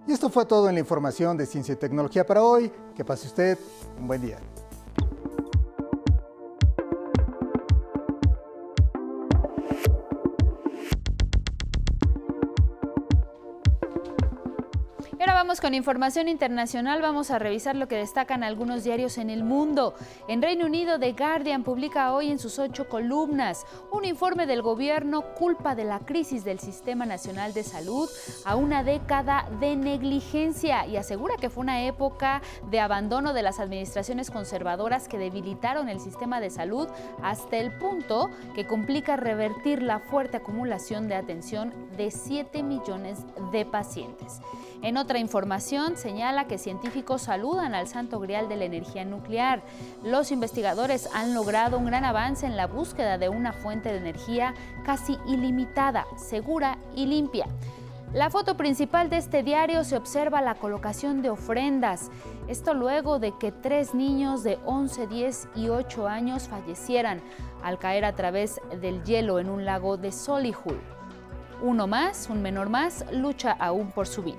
Y esto fue todo en la información de ciencia y tecnología para hoy. Que pase usted un buen día. Vamos con información internacional. Vamos a revisar lo que destacan algunos diarios en el mundo. En Reino Unido, The Guardian publica hoy en sus ocho columnas un informe del gobierno culpa de la crisis del Sistema Nacional de Salud a una década de negligencia y asegura que fue una época de abandono de las administraciones conservadoras que debilitaron el sistema de salud hasta el punto que complica revertir la fuerte acumulación de atención de 7 millones de pacientes. En otra información señala que científicos saludan al santo grial de la energía nuclear. Los investigadores han logrado un gran avance en la búsqueda de una fuente de energía casi ilimitada, segura y limpia. La foto principal de este diario se observa la colocación de ofrendas. Esto luego de que tres niños de 11, 10 y 8 años fallecieran al caer a través del hielo en un lago de Solihull. Uno más, un menor más, lucha aún por su vida.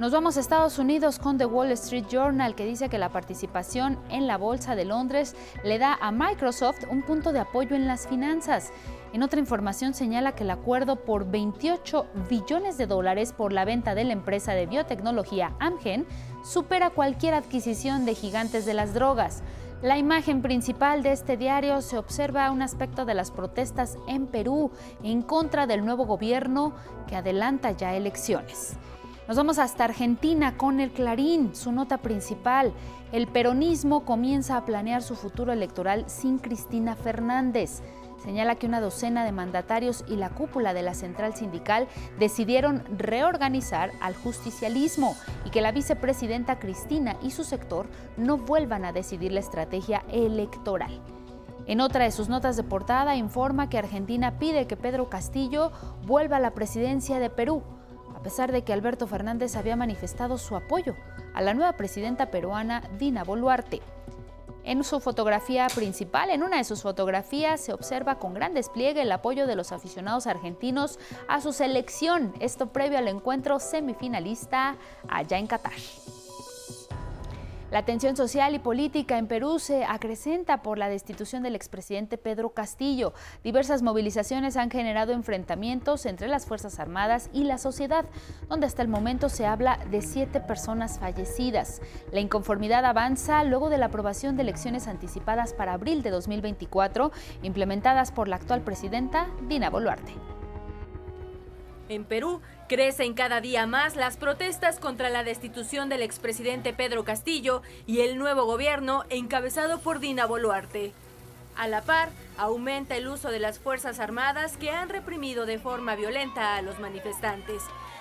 Nos vamos a Estados Unidos con The Wall Street Journal que dice que la participación en la Bolsa de Londres le da a Microsoft un punto de apoyo en las finanzas. En otra información señala que el acuerdo por 28 billones de dólares por la venta de la empresa de biotecnología Amgen supera cualquier adquisición de gigantes de las drogas. La imagen principal de este diario se observa un aspecto de las protestas en Perú en contra del nuevo gobierno que adelanta ya elecciones. Nos vamos hasta Argentina con el Clarín, su nota principal. El peronismo comienza a planear su futuro electoral sin Cristina Fernández. Señala que una docena de mandatarios y la cúpula de la central sindical decidieron reorganizar al justicialismo y que la vicepresidenta Cristina y su sector no vuelvan a decidir la estrategia electoral. En otra de sus notas de portada informa que Argentina pide que Pedro Castillo vuelva a la presidencia de Perú a pesar de que Alberto Fernández había manifestado su apoyo a la nueva presidenta peruana Dina Boluarte. En su fotografía principal, en una de sus fotografías, se observa con gran despliegue el apoyo de los aficionados argentinos a su selección, esto previo al encuentro semifinalista allá en Qatar. La tensión social y política en Perú se acrecenta por la destitución del expresidente Pedro Castillo. Diversas movilizaciones han generado enfrentamientos entre las Fuerzas Armadas y la sociedad, donde hasta el momento se habla de siete personas fallecidas. La inconformidad avanza luego de la aprobación de elecciones anticipadas para abril de 2024, implementadas por la actual presidenta Dina Boluarte. En Perú, crecen cada día más las protestas contra la destitución del expresidente Pedro Castillo y el nuevo gobierno encabezado por Dina Boluarte. A la par, aumenta el uso de las Fuerzas Armadas que han reprimido de forma violenta a los manifestantes,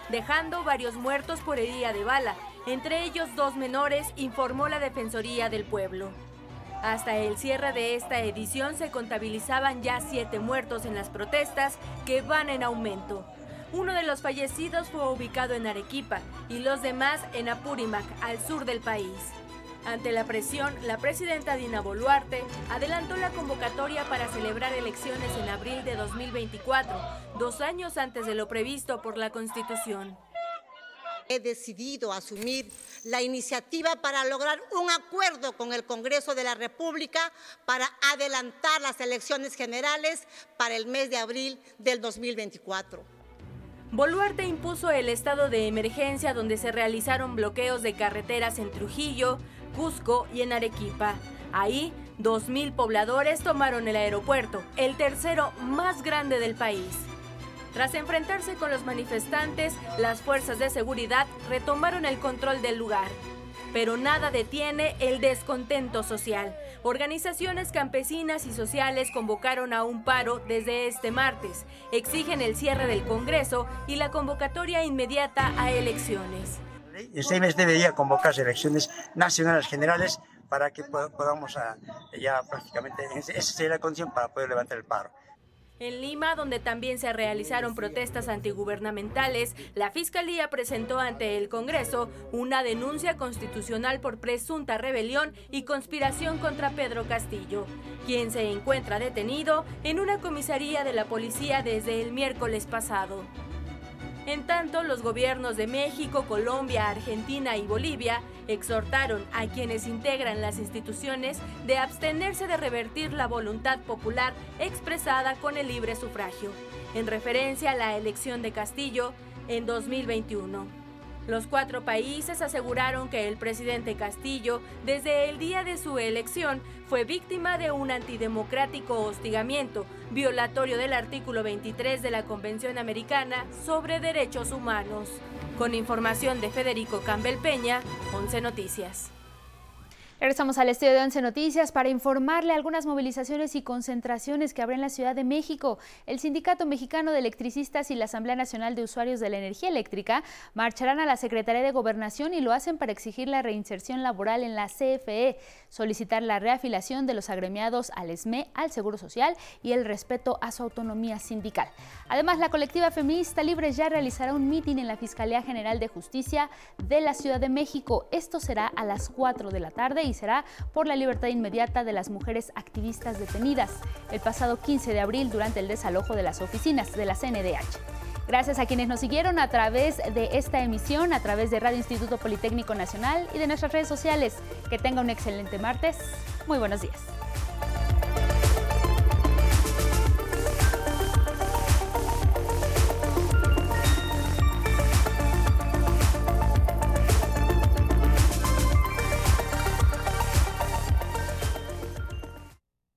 dejando varios muertos por herida de bala, entre ellos dos menores, informó la Defensoría del Pueblo. Hasta el cierre de esta edición se contabilizaban ya siete muertos en las protestas que van en aumento. Uno de los fallecidos fue ubicado en Arequipa y los demás en Apurímac, al sur del país. Ante la presión, la presidenta Dina Boluarte adelantó la convocatoria para celebrar elecciones en abril de 2024, dos años antes de lo previsto por la Constitución. He decidido asumir la iniciativa para lograr un acuerdo con el Congreso de la República para adelantar las elecciones generales para el mes de abril del 2024 Boluarte impuso el estado de emergencia donde se realizaron bloqueos de carreteras en Trujillo, Cusco y en Arequipa. Ahí, 2.000 pobladores tomaron el aeropuerto, el tercero más grande del país. Tras enfrentarse con los manifestantes, las fuerzas de seguridad retomaron el control del lugar. Pero nada detiene el descontento social. Organizaciones campesinas y sociales convocaron a un paro desde este martes. Exigen el cierre del Congreso y la convocatoria inmediata a elecciones. Este mes debería convocarse elecciones nacionales generales para que podamos ah, ya prácticamente, esa sería la condición para poder levantar el paro. En Lima, donde también se realizaron protestas antigubernamentales, la Fiscalía presentó ante el Congreso una denuncia constitucional por presunta rebelión y conspiración contra Pedro Castillo, quien se encuentra detenido en una comisaría de la policía desde el miércoles pasado. En tanto, los gobiernos de México, Colombia, Argentina y Bolivia exhortaron a quienes integran las instituciones de abstenerse de revertir la voluntad popular expresada con el libre sufragio, en referencia a la elección de Castillo en 2021. Los cuatro países aseguraron que el presidente Castillo, desde el día de su elección, fue víctima de un antidemocrático hostigamiento, violatorio del artículo 23 de la Convención Americana sobre Derechos Humanos. Con información de Federico Campbell Peña, 11 Noticias. Regresamos al estudio de Once Noticias para informarle algunas movilizaciones y concentraciones que habrá en la Ciudad de México. El Sindicato Mexicano de Electricistas y la Asamblea Nacional de Usuarios de la Energía Eléctrica marcharán a la Secretaría de Gobernación y lo hacen para exigir la reinserción laboral en la CFE, solicitar la reafiliación de los agremiados al ESME, al Seguro Social y el respeto a su autonomía sindical. Además, la colectiva feminista Libre ya realizará un mitin en la Fiscalía General de Justicia de la Ciudad de México. Esto será a las 4 de la tarde y será por la libertad inmediata de las mujeres activistas detenidas el pasado 15 de abril durante el desalojo de las oficinas de la CNDH. Gracias a quienes nos siguieron a través de esta emisión, a través de Radio Instituto Politécnico Nacional y de nuestras redes sociales. Que tenga un excelente martes. Muy buenos días.